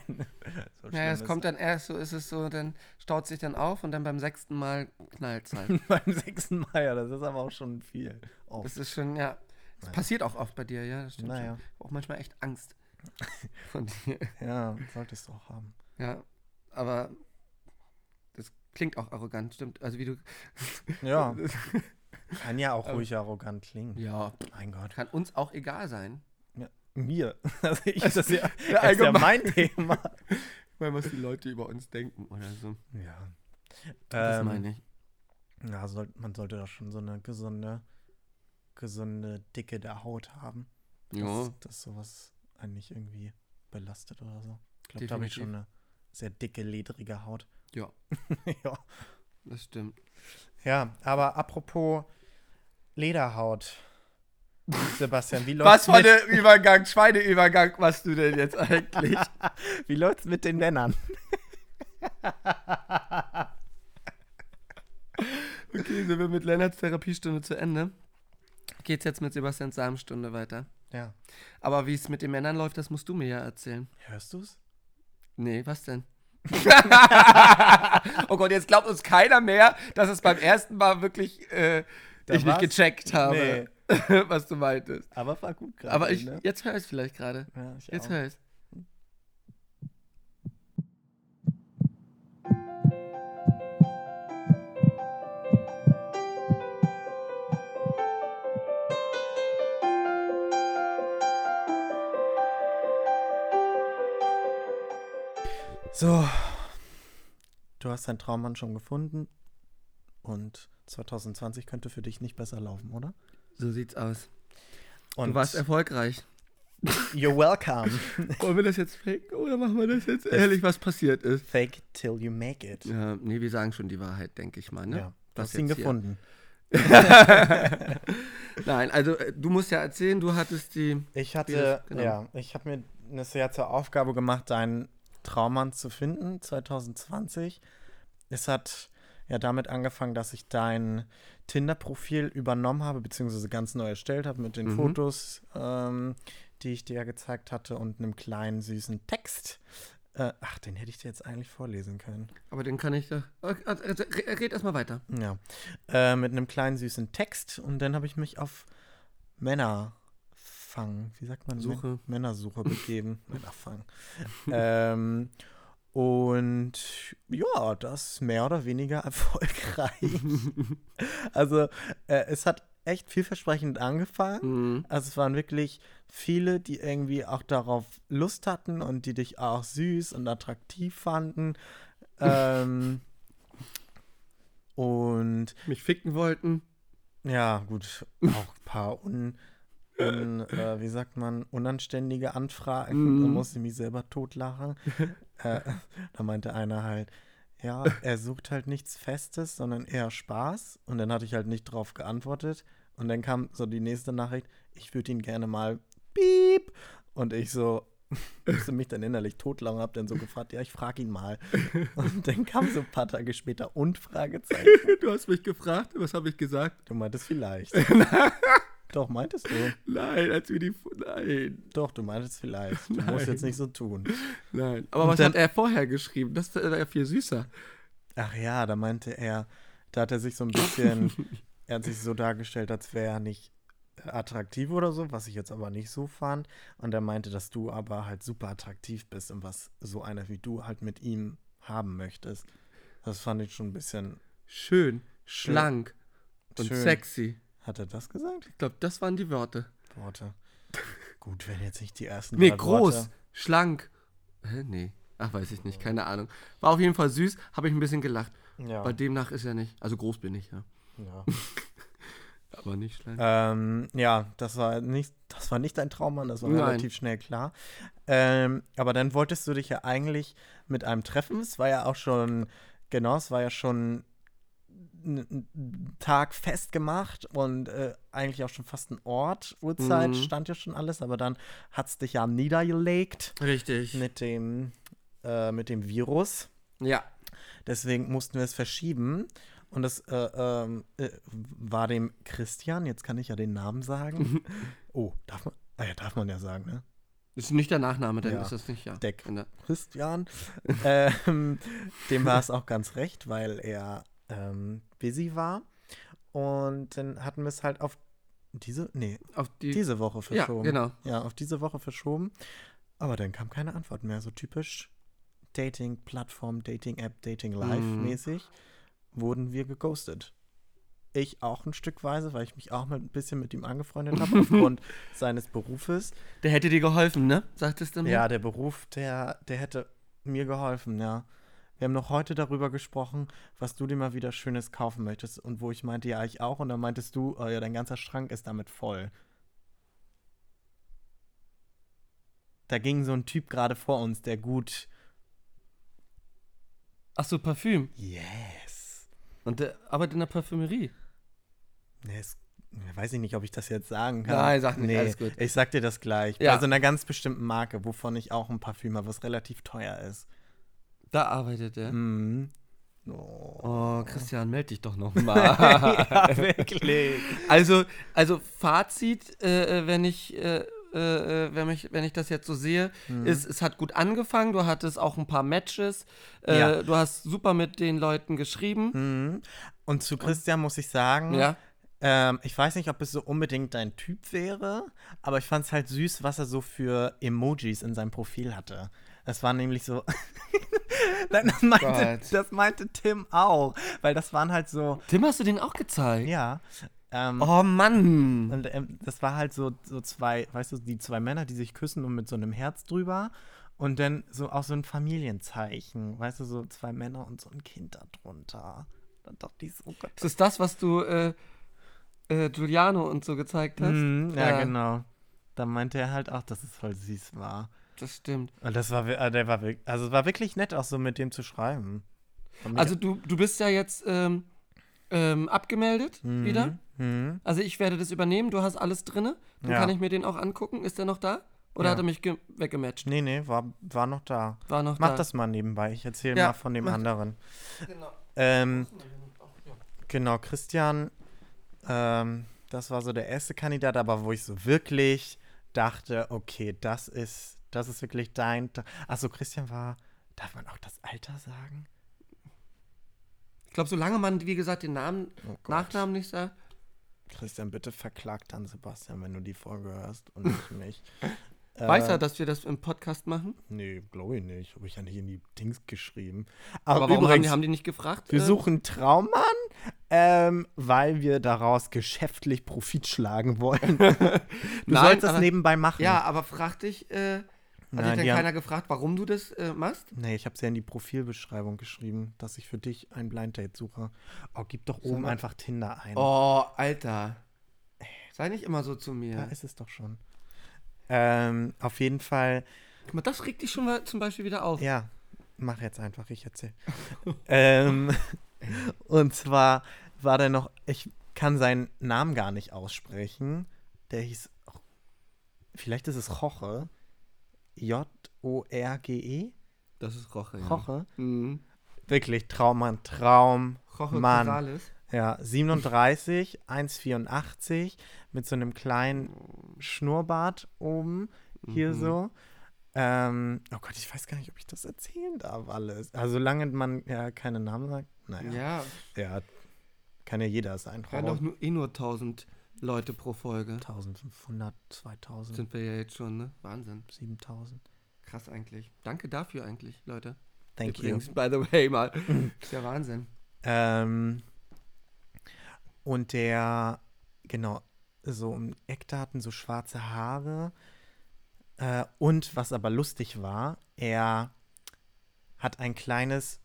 B: So
A: Ja,
B: schlimm
A: es kommt dann erst so, ist es so, dann staut sich dann auf und dann beim sechsten Mal knallt es halt.
B: beim sechsten Mal, ja, das ist aber auch schon viel. Oh,
A: Das ist schon, ja. Das
B: Naja.
A: passiert auch oft bei dir, ja. Das stimmt
B: naja,
A: schon. Auch manchmal echt Angst von dir.
B: ja, solltest du auch haben.
A: Ja, aber das klingt auch arrogant, stimmt. Also wie du.
B: Ja, kann ja auch ruhig arrogant klingen.
A: Ja,
B: Mein Gott.
A: kann uns auch egal sein.
B: Mir. Also ich, das ist ja,
A: Ja,
B: das ist ja mein Thema.
A: Weil was die Leute über uns denken oder so.
B: Ja.
A: Das
B: Ähm,
A: meine ich.
B: Ja, soll, man sollte doch schon so eine gesunde, gesunde Dicke der Haut haben.
A: Ja,
B: Dass, dass sowas einen nicht irgendwie belastet oder so. Ich glaube, da habe ich schon eine sehr dicke, ledrige Haut.
A: Ja.
B: ja.
A: das stimmt.
B: ja, aber apropos Lederhaut. Sebastian, wie
A: Was
B: läuft's
A: für
B: mit,
A: der Übergang, Schweineübergang, was du denn jetzt eigentlich?
B: wie läuft's mit den Männern?
A: Okay, sind wir mit Lennarts Therapiestunde zu Ende. Geht's jetzt mit Sebastians Samenstunde weiter.
B: Ja.
A: Aber wie es mit den Männern läuft, das musst du mir ja erzählen.
B: Hörst du's?
A: Nee, was denn? oh Gott, jetzt glaubt uns keiner mehr, dass es beim ersten Mal wirklich äh, ich nicht gecheckt habe, was du meintest.
B: Aber war gut gerade.
A: Aber ich,
B: ne?
A: jetzt höre ich es vielleicht gerade.
B: Ja,
A: Jetzt höre ich
B: So. Du hast deinen Traummann schon gefunden. Und 2020 könnte für dich nicht besser laufen, oder?
A: So sieht's aus.
B: Und
A: du warst erfolgreich.
B: you're welcome.
A: Wollen wir das jetzt faken oder machen wir das jetzt ehrlich, was passiert ist?
B: Fake till you make it.
A: Ja, nee, wir sagen schon die Wahrheit, denke ich mal, ne?
B: Ja, du hast ihn gefunden.
A: Nein, also äh, du musst ja erzählen, du hattest die.
B: Ich hatte,
A: das- genau.
B: ja, ich habe mir es ja zur Aufgabe gemacht, deinen Traummann zu finden, 2020. Es hat ja damit angefangen, dass ich dein Tinder-Profil übernommen habe, beziehungsweise ganz neu erstellt habe mit den
A: Mhm.
B: Fotos, ähm, die ich dir ja gezeigt hatte und einem kleinen süßen Text. Äh, ach, den hätte ich dir jetzt eigentlich vorlesen können.
A: Aber den kann ich doch. äh, äh, Red red erst mal weiter.
B: Ja. Äh, mit einem kleinen süßen Text und dann habe ich mich auf Männerfang, wie sagt man?
A: Suche.
B: Män- Männersuche begeben. Männerfang. ähm, und ja, das mehr oder weniger erfolgreich. also, äh, es hat echt vielversprechend angefangen.
A: Mhm.
B: Also es waren wirklich viele, die irgendwie auch darauf Lust hatten und die dich auch süß und attraktiv fanden. ähm, und
A: Mich ficken wollten.
B: ja, gut, auch ein paar un, un äh, wie sagt man, unanständige Anfragen. Da
A: Mhm.
B: musste ich mich selber totlachen. Äh, da meinte einer halt, ja, er sucht halt nichts Festes, sondern eher Spaß. Und dann hatte ich halt nicht drauf geantwortet. Und dann kam so die nächste Nachricht, ich würde ihn gerne mal piep. Und ich so, musste mich dann innerlich totlachen, hab dann so gefragt, ja, ich frage ihn mal. Und dann kam so ein paar Tage später und Fragezeichen.
A: Du hast mich gefragt, was habe ich gesagt?
B: Du meintest vielleicht. Doch, meintest du.
A: Nein, als wir die. Nein,
B: Doch, du meintest vielleicht. Du
A: Nein.
B: musst jetzt nicht so tun.
A: nein. Aber
B: Und
A: was
B: dann-
A: hat er vorher geschrieben? Das wäre ja viel süßer.
B: Ach ja, da meinte er, da hat er sich so ein bisschen, er hat sich so dargestellt, als wäre er nicht attraktiv oder so, was ich jetzt aber nicht so fand. Und er meinte, dass du aber halt super attraktiv bist und was so einer wie du halt mit ihm haben möchtest. Das fand ich schon ein bisschen
A: Schön, schlank und
B: schön.
A: sexy.
B: Hat er das gesagt?
A: Ich glaube, das waren die Worte.
B: Worte. Gut, wenn jetzt nicht die ersten
A: Nee, groß,
B: Worte.
A: schlank. Hä? Nee. Ach, weiß ich nicht, keine Ahnung. War auf jeden Fall süß, habe ich ein bisschen gelacht.
B: Ja.
A: Bei demnach ist er nicht. Also groß bin ich, ja.
B: ja.
A: Aber nicht schlank.
B: Ähm, ja, das war nicht, das war nicht dein Traummann, das war
A: Nein.
B: relativ schnell klar. Ähm, aber dann wolltest du dich ja eigentlich mit einem treffen. Es war ja auch schon, genau, es war ja schon ein ein Tag festgemacht und äh, eigentlich auch schon fast ein Ort, Uhrzeit,
A: Mhm.
B: stand ja schon alles, aber dann hat es dich ja niedergelegt
A: Richtig.
B: mit dem, äh, mit dem Virus.
A: Ja.
B: Deswegen mussten wir es verschieben. Und das äh, ähm, äh, war dem Christian, jetzt kann ich ja den Namen sagen. oh, darf man? Ah ja, darf man ja sagen, ne?
A: Ist nicht der Nachname, dann
B: Ja.
A: ist das nicht, ja.
B: Deck. Christian. ähm, dem war es auch ganz recht, weil er ähm, busy war. Und dann hatten wir es halt auf diese, nee,
A: Auf die.
B: diese Woche
A: ja,
B: verschoben.
A: genau.
B: Ja, auf diese Woche verschoben. Aber dann kam keine Antwort mehr. So typisch Dating-Plattform, Dating-App,
A: Mhm.
B: Dating-Live-mäßig wurden wir geghostet. Ich auch ein Stückweise, weil ich mich auch mit, ein bisschen mit ihm angefreundet habe, aufgrund seines Berufes.
A: Der hätte dir geholfen, ne? Sagtest du mir?
B: Ja, der Beruf, der, der hätte mir geholfen, ja. Wir haben noch heute darüber gesprochen, was du dir mal wieder Schönes kaufen möchtest. Und wo ich meinte, ja, ich auch. Und dann meintest du, oh ja, dein ganzer Schrank ist damit voll. Da ging so ein Typ gerade vor uns, der gut.
A: Ach so, Parfüm.
B: Yes.
A: Und der arbeitet in der Parfümerie.
B: Nee, es, weiß ich nicht, ob ich das jetzt sagen kann.
A: Nein, sag nicht, alles gut.
B: Ich sag dir das gleich.
A: Ja.
B: Bei so einer ganz bestimmten Marke, wovon ich auch ein Parfüm habe, was relativ teuer ist.
A: Da arbeitet er.
B: Mhm. Oh.
A: Oh, Christian, melde dich doch noch mal.
B: ja, wirklich.
A: Also, also Fazit, äh, äh, wenn ich, äh, äh, äh, wenn, ich, wenn ich das jetzt so sehe,
B: Mhm.
A: ist, es hat gut angefangen, du hattest auch ein paar Matches, äh,
B: Ja.
A: du hast super mit den Leuten geschrieben.
B: Mhm. Und zu Christian muss ich sagen,
A: Ja.
B: ähm, ich weiß nicht, ob es so unbedingt dein Typ wäre, aber ich fand es halt süß, was er so für Emojis in seinem Profil hatte. Es war nämlich so. Nein, das meinte, das meinte Tim auch, weil das waren halt so.
A: Tim, hast du den auch gezeigt?
B: Ja. Ähm,
A: Oh Mann.
B: Und ähm, das war halt so, so zwei, weißt du, die zwei Männer, die sich küssen und mit so einem Herz drüber. Und dann so auch so ein Familienzeichen, weißt du, so zwei Männer und so ein Kind da drunter. Dann dachte ich so.
A: Ist das das, was du äh, äh, Giuliano und so gezeigt hast?
B: Mhm, ja,
A: Ja.
B: genau. Da meinte er halt auch, dass es voll süß war.
A: Das stimmt.
B: Und das war, äh, der war wirklich, also es war wirklich nett, auch so mit dem zu schreiben.
A: Also du, du bist ja jetzt ähm, ähm, abgemeldet
B: Mhm,
A: wieder.
B: mhm.
A: Also ich werde das übernehmen, du hast alles drinne. Dann
B: Ja.
A: kann ich mir den auch angucken. Ist der noch da? Oder
B: Ja.
A: hat er mich ge- weggematcht?
B: Nee, nee, war, war noch da.
A: War noch
B: Mach
A: da.
B: das mal nebenbei. Ich erzähle
A: Ja,
B: mal von dem anderen.
A: Genau.
B: Ähm, Genau, Christian, ähm, das war so der erste Kandidat, aber wo ich so wirklich dachte, okay, das ist, das ist wirklich dein. Achso, Christian war, darf man auch das Alter sagen?
A: Ich glaube, solange man, wie gesagt, den Namen,
B: Oh.
A: Nachnamen nicht sagt.
B: Christian, bitte verklag dann Sebastian, wenn du die Folge hörst und nicht mich.
A: Weiß
B: Äh,
A: er, dass wir das im Podcast machen?
B: Nee, glaube ich nicht. Habe ich ja nicht in die Dings geschrieben.
A: Aber
B: Aber,
A: warum haben
B: übrigens,
A: die, haben die nicht gefragt?
B: wir
A: äh,
B: suchen Traummann, ähm, weil wir daraus geschäftlich Profit schlagen wollen. du
A: Nein,
B: sollst das
A: aber-
B: nebenbei machen.
A: Ja, aber frag dich, äh, hat
B: Nein,
A: dich denn
B: die haben-
A: keiner gefragt, warum du das äh, machst?
B: Nee, ich habe es ja in die Profilbeschreibung geschrieben, dass ich für dich ein Blind Date suche. Oh, gib doch oben
A: mal.
B: einfach Tinder ein.
A: Oh, Alter. Sei nicht immer so zu
B: Da
A: mir.
B: ist es doch schon. Ähm, auf jeden Fall,
A: Guck mal, das regt dich schon mal zum Beispiel wieder auf.
B: ja, mach jetzt einfach, ich erzähl. ähm, und zwar war der noch, ich kann seinen Namen gar nicht aussprechen. Der hieß, vielleicht ist es Joche. J-O-R-G-E.
A: Das ist Roche. Ja.
B: Joche.
A: Mhm.
B: Wirklich Traummann, Traum.
A: Roche
B: Mann.
A: Corrales.
B: Ja, 37, 1,84 mit so einem kleinen Schnurrbart oben, hier
A: Mhm.
B: so. Ähm, oh Gott, ich weiß gar nicht, ob ich das erzählen darf alles. Also solange man ja keine Namen sagt, naja.
A: Ja,
B: Ja, kann ja jeder sein.
A: hören doch nur, eh nur 1000 Leute pro Folge.
B: 1500, 2000,
A: Sind wir ja jetzt schon, ne? Wahnsinn.
B: 7000.
A: Krass eigentlich. Danke dafür eigentlich, Leute.
B: Thank
A: Übrigens,
B: you.
A: by the way, mal. ist ja Wahnsinn.
B: Ähm, und der, genau, so um Eckdaten, so schwarze Haare. Äh, und was aber lustig war, er hat ein kleines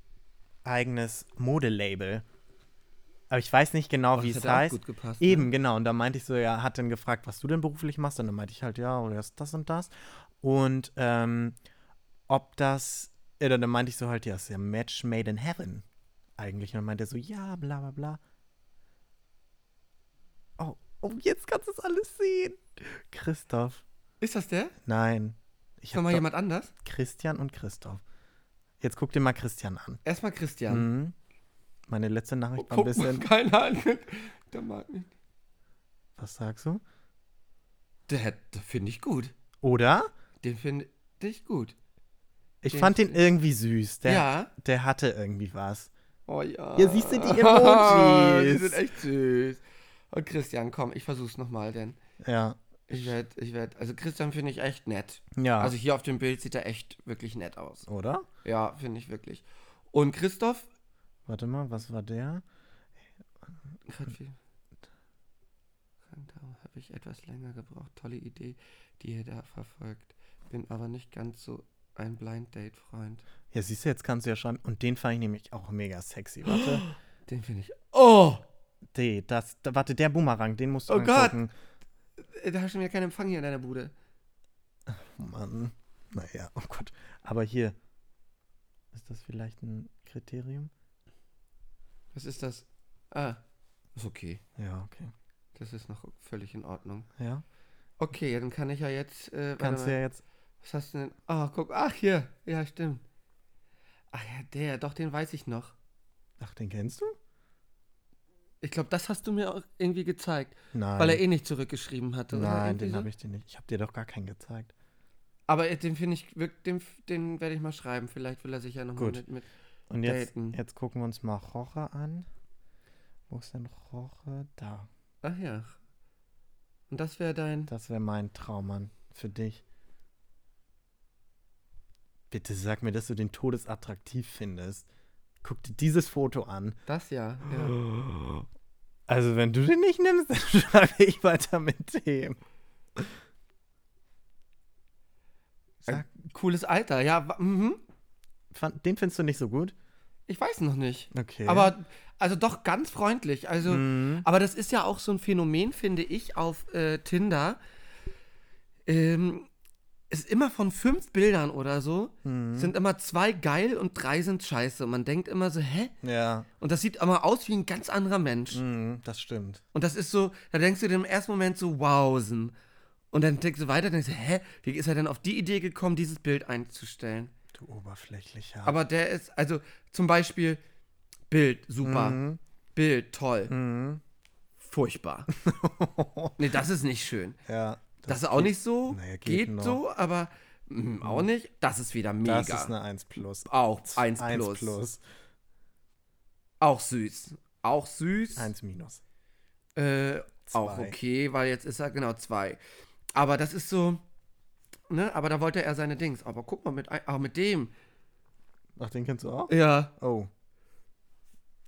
B: eigenes Modelabel. Aber ich weiß nicht genau,
A: Oh,
B: wie es heißt.
A: gut gepasst,
B: Eben,
A: ne?
B: genau. Und da meinte ich so, ja, hat dann gefragt, was du denn beruflich machst. Und dann meinte ich halt, ja, oder das, das und das. Und ähm, ob das, äh, dann meinte ich so halt, ja, ist ja Match made in heaven eigentlich. Und dann meinte er so, ja, bla bla bla. Oh, oh, jetzt kannst du es alles sehen. Christoph.
A: Ist das der?
B: Nein. Ich
A: Ist mal jemand anders?
B: Christian und Christoph. Jetzt guck dir mal Christian an.
A: Erstmal Christian.
B: Mhm. Meine letzte Nachricht war ein bisschen.
A: keine Ahnung. Der mag mich.
B: Was sagst du?
A: Der, der finde ich gut.
B: Oder?
A: Den finde ich gut.
B: Ich
A: Den
B: fand den irgendwie süß. Der,
A: ja.
B: der hatte irgendwie was.
A: Oh ja.
B: Ja, siehst du die Emojis?
A: die sind echt süß. Und Christian, komm, ich versuch's nochmal, denn
B: Ja.
A: ich werde, ich werde, also Christian finde ich echt nett.
B: Ja.
A: Also hier auf dem Bild sieht er echt wirklich nett aus.
B: Oder?
A: Ja, finde ich wirklich. Und Christoph,
B: Warte mal, was war der?
A: Da habe ich etwas länger gebraucht. Tolle Idee, die ihr da verfolgt. Bin aber nicht ganz so ein Blind Date Freund.
B: Ja, siehst du, jetzt kannst du ja schreiben. Und den fand ich nämlich auch mega sexy. Warte.
A: Den finde ich. Oh,
B: Nee, das, da, warte, der Boomerang, den musst du
A: Oh Gott.
B: angucken.
A: Äh, da hast du schon wieder keinen Empfang hier in deiner Bude.
B: Oh Mann. Naja, oh Gott. Aber hier. Ist das vielleicht ein Kriterium?
A: Was ist das? Ah, ist okay.
B: Ja, okay.
A: Das ist noch völlig in Ordnung.
B: Ja.
A: Okay, ja, dann kann ich ja jetzt. Äh,
B: Kannst du ja jetzt.
A: Was hast du denn? Ah, guck. Ach, hier. Ja, stimmt. Ach ja, der. Doch, den weiß ich noch.
B: Ach, den kennst du?
A: Ich glaube, das hast du mir auch irgendwie gezeigt.
B: Nein.
A: Weil er eh nicht zurückgeschrieben hatte. oder?
B: Nein,
A: Irgendwie
B: den
A: so?
B: habe ich dir nicht. Ich habe dir doch gar keinen gezeigt.
A: Aber äh, den finde ich, den, den werde ich mal schreiben. Vielleicht will er sich ja nochmal mit, mit.
B: Und jetzt,
A: Daten.
B: jetzt gucken wir uns mal Roche an. Wo ist denn Roche? Da.
A: Ach ja. Und das wäre dein.
B: Das wäre mein Traummann für dich. Bitte sag mir, dass du den todesattraktiv findest. Guck dir dieses Foto an.
A: Das ja. ja.
B: Also, wenn du den nicht nimmst, dann schreibe ich weiter mit dem. Sag,
A: Cooles Alter. Ja, mhm.
B: Fand, den findest du nicht so gut?
A: ich weiß noch nicht.
B: Okay.
A: Aber, also doch ganz freundlich. Also,
B: Mhm.
A: aber das ist ja auch so ein Phänomen, finde ich, auf äh, Tinder. Ähm, ist immer von fünf Bildern oder so,
B: Mhm.
A: sind immer zwei geil und drei sind scheiße. Und man denkt immer so, hä?
B: Ja,
A: Und das sieht immer aus wie ein ganz anderer Mensch.
B: mhm, das stimmt.
A: Und das ist so, da denkst du dir im ersten Moment so, wowsen. Und dann denkst du weiter, denkst du, hä, wie ist er denn auf die Idee gekommen, dieses Bild einzustellen?
B: Du oberflächlicher.
A: Aber der ist, also zum Beispiel, Bild, super.
B: Mhm.
A: Bild, toll.
B: Mhm.
A: Furchtbar. nee, das ist nicht schön.
B: Ja.
A: Das, ist auch nicht so.
B: naja, geht
A: geht so, aber mm, auch nicht. Das ist wieder mega.
B: Das ist eine 1 plus.
A: auch 1
B: 1
A: plus.
B: plus.
A: Auch süß. Auch süß.
B: 1 minus.
A: Äh, auch okay, weil jetzt ist er genau zwei. Aber das ist so, ne? Aber da wollte er seine Dings. Aber guck mal, mit, ah, mit dem.
B: Ach, den kennst du auch?
A: Ja,
B: Oh.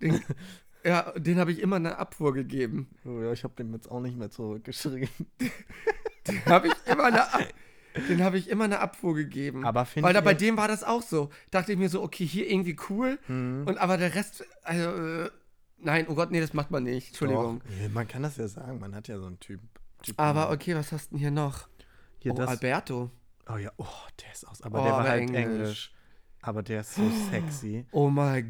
A: den, ja, den habe ich immer eine Abfuhr gegeben.
B: oh ja, ich habe den jetzt auch nicht mehr zurückgeschrieben.
A: Den habe ich immer eine, Ab den habe ich immer eine Abfuhr gegeben.
B: Aber finde
A: Weil da bei dem war das auch so. Dachte ich mir so, okay, hier irgendwie cool.
B: Mhm.
A: Und aber der Rest, also, äh, nein, oh Gott, nee, das macht man nicht. Entschuldigung.
B: Doch. Man kann das ja sagen, man hat ja so einen Typ. Typ
A: Aber okay, was hast du denn hier noch?
B: Hier
A: oh,
B: das.
A: Alberto.
B: Oh ja, oh, der ist aus. Aber
A: Oh,
B: der war
A: aber
B: halt
A: Englisch.
B: Englisch. Aber der ist so sexy.
A: Oh my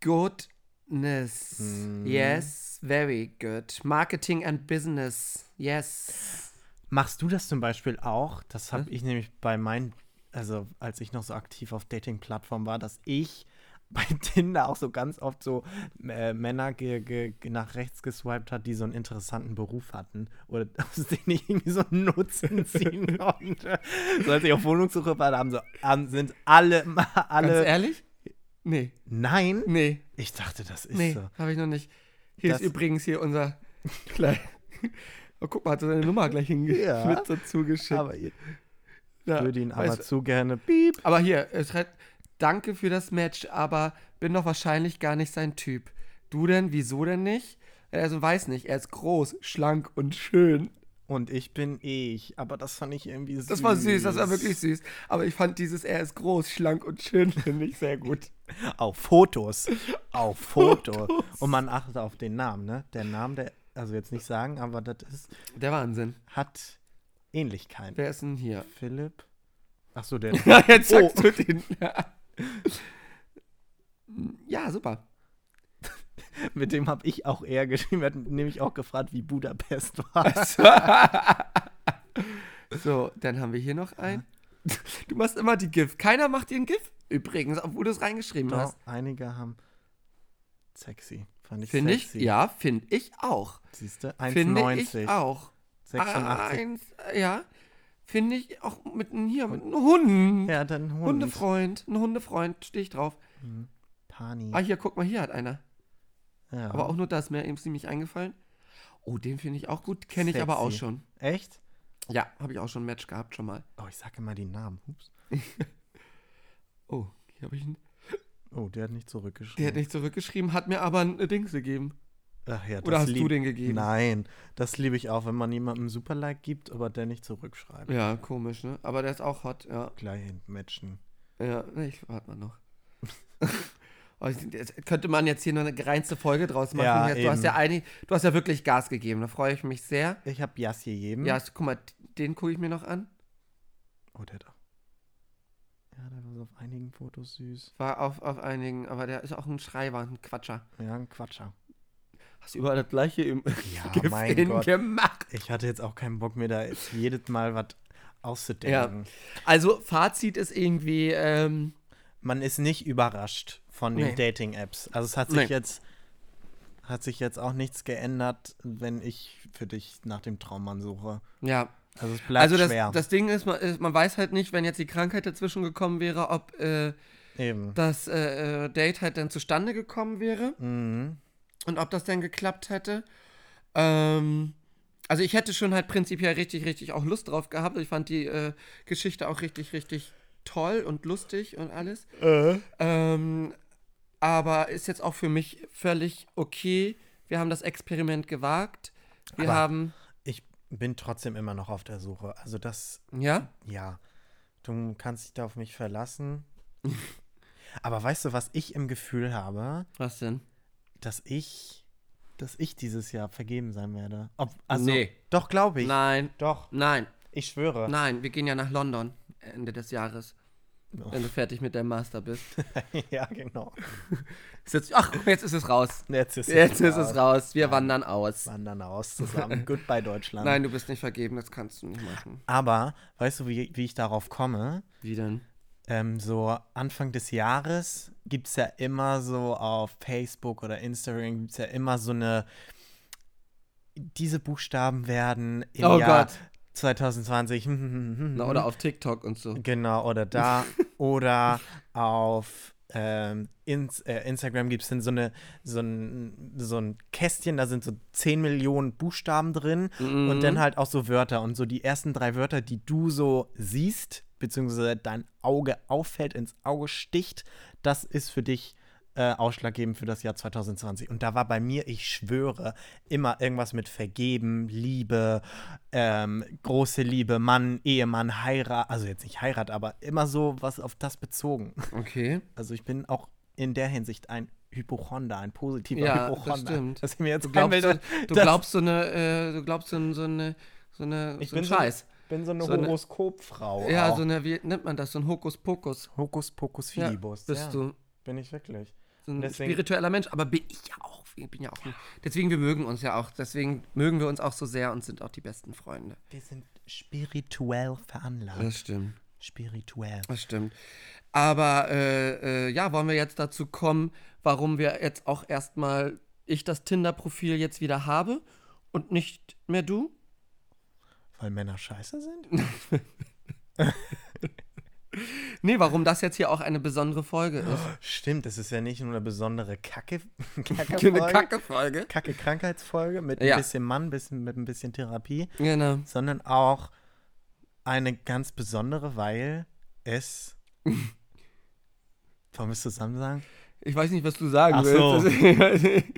A: goodness.
B: Mm.
A: Yes, very good. Marketing and Business. Yes.
B: Machst du das zum Beispiel auch? Das habe ich nämlich bei meinen, also als ich noch so aktiv auf Dating-Plattformen war, dass ich bei Tinder auch so ganz oft so äh, Männer ge ge nach rechts geswiped hat, die so einen interessanten Beruf hatten oder aus denen ich irgendwie so einen Nutzen ziehen konnte. So als ich auf Wohnungssuche war, da haben so, haben, sind alle,
A: Ganz
B: alle.
A: ehrlich? Nee,
B: Nein?
A: nee,
B: Ich dachte, das ist
A: nee,
B: so.
A: habe ich noch nicht. Hier
B: Das-
A: ist übrigens hier unser. Oh, guck mal, hat so seine Nummer gleich hinge
B: Ja.
A: mit dazu geschickt.
B: Aber ich
A: Ja,
B: würde ihn aber zu gerne. Piep.
A: aber hier, es schreibt, danke für das Match, aber bin doch wahrscheinlich gar nicht sein Typ. Du denn, wieso denn nicht? Also weiß nicht, er ist groß, schlank und schön.
B: Und ich bin ich. Aber das fand ich irgendwie süß.
A: Das war süß, das war wirklich süß. Aber ich fand dieses, er ist groß, schlank und schön, finde ich sehr gut.
B: Auf Fotos. Auf Foto. Und man achtet auf den Namen, ne? Der Name, der, also jetzt nicht sagen, aber das ist,
A: Der Wahnsinn.
B: hat Ähnlichkeit.
A: Wer ist denn hier?
B: Philipp. Ach so, der.
A: Ja, jetzt
B: Oh.
A: sagst du den. Ja, super.
B: Mit dem habe ich auch eher geschrieben. Er hat nämlich auch gefragt, wie Budapest war.
A: So, dann haben wir hier noch einen. Du machst immer die GIF. Keiner macht dir ein GIF übrigens, obwohl du es reingeschrieben
B: Doch,
A: hast.
B: einige haben sexy. Fand ich
A: Finde ich?
B: sexy.
A: Ja, finde ich auch.
B: Siehst du?
A: Finde
B: 1,90.
A: ich auch.
B: 86.
A: Eins, ja, finde ich auch mit einem hier, mit einem Hund.
B: Ja, dann Hund.
A: Hundefreund, ein Hundefreund, stehe ich drauf.
B: Pani.
A: Ah, hier, guck mal, hier hat einer.
B: ja.
A: Aber auch nur das, mehr ist nämlich eingefallen. Oh, den finde ich auch gut, kenne ich aber auch schon.
B: Echt?
A: Ja, habe ich auch schon ein Match gehabt, schon mal.
B: Oh, ich sage immer die Namen. Ups.
A: Oh, hier habe ich einen.
B: Oh, der hat nicht zurückgeschrieben.
A: Der hat nicht zurückgeschrieben, hat mir aber ein Dings gegeben.
B: Ach ja,
A: Oder hast du den gegeben?
B: Nein, das liebe ich auch, wenn man jemandem Super-Like gibt, aber der nicht zurückschreibt.
A: Ja, komisch, ne? Aber der ist auch hot, ja.
B: Gleich matchen.
A: Ja, ich warte mal noch. Oh, könnte man jetzt hier nur eine reinste Folge draus machen.
B: Ja,
A: du, hast
B: eben.
A: ja einig, du hast ja wirklich Gas gegeben, da freue ich mich sehr.
B: Ich habe Jas gegeben.
A: Ja, guck mal, den gucke ich mir noch an.
B: Oh, der da. Ja, der war auf einigen Fotos süß.
A: War auf, auf einigen, aber der ist auch ein Schreiber, ein Quatscher.
B: Ja, ein Quatscher.
A: Hast du überall das gleiche im
B: Ja, mein Gott.
A: gemacht?
B: Ich hatte jetzt auch keinen Bock mir da jetzt jedes Mal was auszudenken.
A: Also, Fazit ist irgendwie, ähm,
B: Man ist nicht überrascht von den
A: Nee.
B: Dating-Apps. Also es hat sich
A: Nee.
B: jetzt hat sich jetzt auch nichts geändert, wenn ich für dich nach dem Traummann suche.
A: ja.
B: Also es bleibt
A: Also, das,
B: schwer.
A: das Ding ist man, ist, man weiß halt nicht, wenn jetzt die Krankheit dazwischen gekommen wäre, ob äh,
B: Eben.
A: das äh, äh, Date halt dann zustande gekommen wäre.
B: Mhm.
A: Und ob das denn geklappt hätte. Ähm, also ich hätte schon halt prinzipiell richtig, richtig auch Lust drauf gehabt. Ich fand die äh, Geschichte auch richtig, richtig toll und lustig und alles. Ähm, aber ist jetzt auch für mich völlig okay. Wir haben das Experiment gewagt. Wir
B: Aber-
A: haben,
B: Ich bin trotzdem immer noch auf der Suche. Also das,
A: ja,
B: ja, du kannst dich da auf mich verlassen. Aber weißt du, was ich im Gefühl habe,
A: was denn?
B: Dass ich, dass ich dieses Jahr vergeben sein werde. Ob, also,
A: Nee.
B: Doch, glaube ich.
A: Nein,
B: Doch,
A: nein,
B: ich schwöre.
A: nein, wir gehen ja nach London Ende des Jahres.
B: Oh.
A: Wenn du fertig mit deinem Master bist.
B: ja, genau.
A: Jetzt, ach, jetzt ist es raus.
B: Jetzt ist
A: Jetzt ist es raus. Wir wandern aus.
B: Wandern aus zusammen. Goodbye Deutschland.
A: Nein, du bist nicht vergeben, das kannst du nicht machen.
B: Aber, weißt du, wie, wie ich darauf komme?
A: Wie denn?
B: Ähm, so Anfang des Jahres gibt es ja immer so auf Facebook oder Instagram gibt es ja immer so eine diese Buchstaben werden im
A: Oh
B: Jahr
A: Gott.
B: 2020
A: Na, oder auf TikTok und so.
B: genau oder da oder auf ähm, ins, äh, Instagram gibt es dann so eine so ein, so ein Kästchen, da sind so 10 Millionen Buchstaben drin
A: Mhm.
B: und dann halt auch so Wörter und so die ersten drei Wörter, die du so siehst, beziehungsweise dein Auge auffällt, ins Auge sticht, das ist für dich äh, ausschlaggebend für das Jahr 2020. Und da war bei mir, ich schwöre, immer irgendwas mit Vergeben, Liebe, ähm, große Liebe, Mann, Ehemann, Heirat, also jetzt nicht Heirat, aber immer so was auf das bezogen.
A: Okay.
B: Also ich bin auch in der Hinsicht ein Hypochonder, ein positiver
A: Ja, das
B: Hypochonder.
A: stimmt.
B: Dass ich mir jetzt
A: Du glaubst, so,
B: einbilde,
A: du glaubst so eine, äh, du glaubst so, so eine, so eine,
B: Ich
A: so
B: bin so-
A: Scheiß.
B: bin so eine
A: so
B: Horoskopfrau.
A: ja,
B: auch.
A: so eine, wie nennt man das? So ein Hokuspokus.
B: Hokus Pokus
A: Ja,
B: Filibus.
A: bist
B: ja,
A: du.
B: Bin ich wirklich.
A: So ein
B: Deswegen-
A: spiritueller Mensch, aber bin ich ja auch. Ich bin ja auch. ein- Deswegen, wir mögen uns ja auch. Deswegen mögen wir uns auch so sehr und sind auch die besten Freunde.
B: Wir sind spirituell veranlagt.
A: stimmt.
B: Spirituell.
A: Das stimmt. Aber äh, äh, ja, wollen wir jetzt dazu kommen, warum wir jetzt auch erstmal ich das Tinder-Profil jetzt wieder habe und nicht mehr du?
B: Weil Männer scheiße sind?
A: Nee, warum das jetzt hier auch eine besondere Folge ist.
B: Stimmt, das ist ja nicht nur eine besondere Kacke, Kacke
A: Eine Kacke-Folge.
B: Kacke Krankheitsfolge mit
A: Ja.
B: ein bisschen Mann, bisschen, mit ein bisschen Therapie,
A: Genau.
B: sondern auch eine ganz besondere, weil es. Wollen wir es zusammen sagen?
A: Ich weiß nicht, was du sagen
B: Ach so.
A: willst.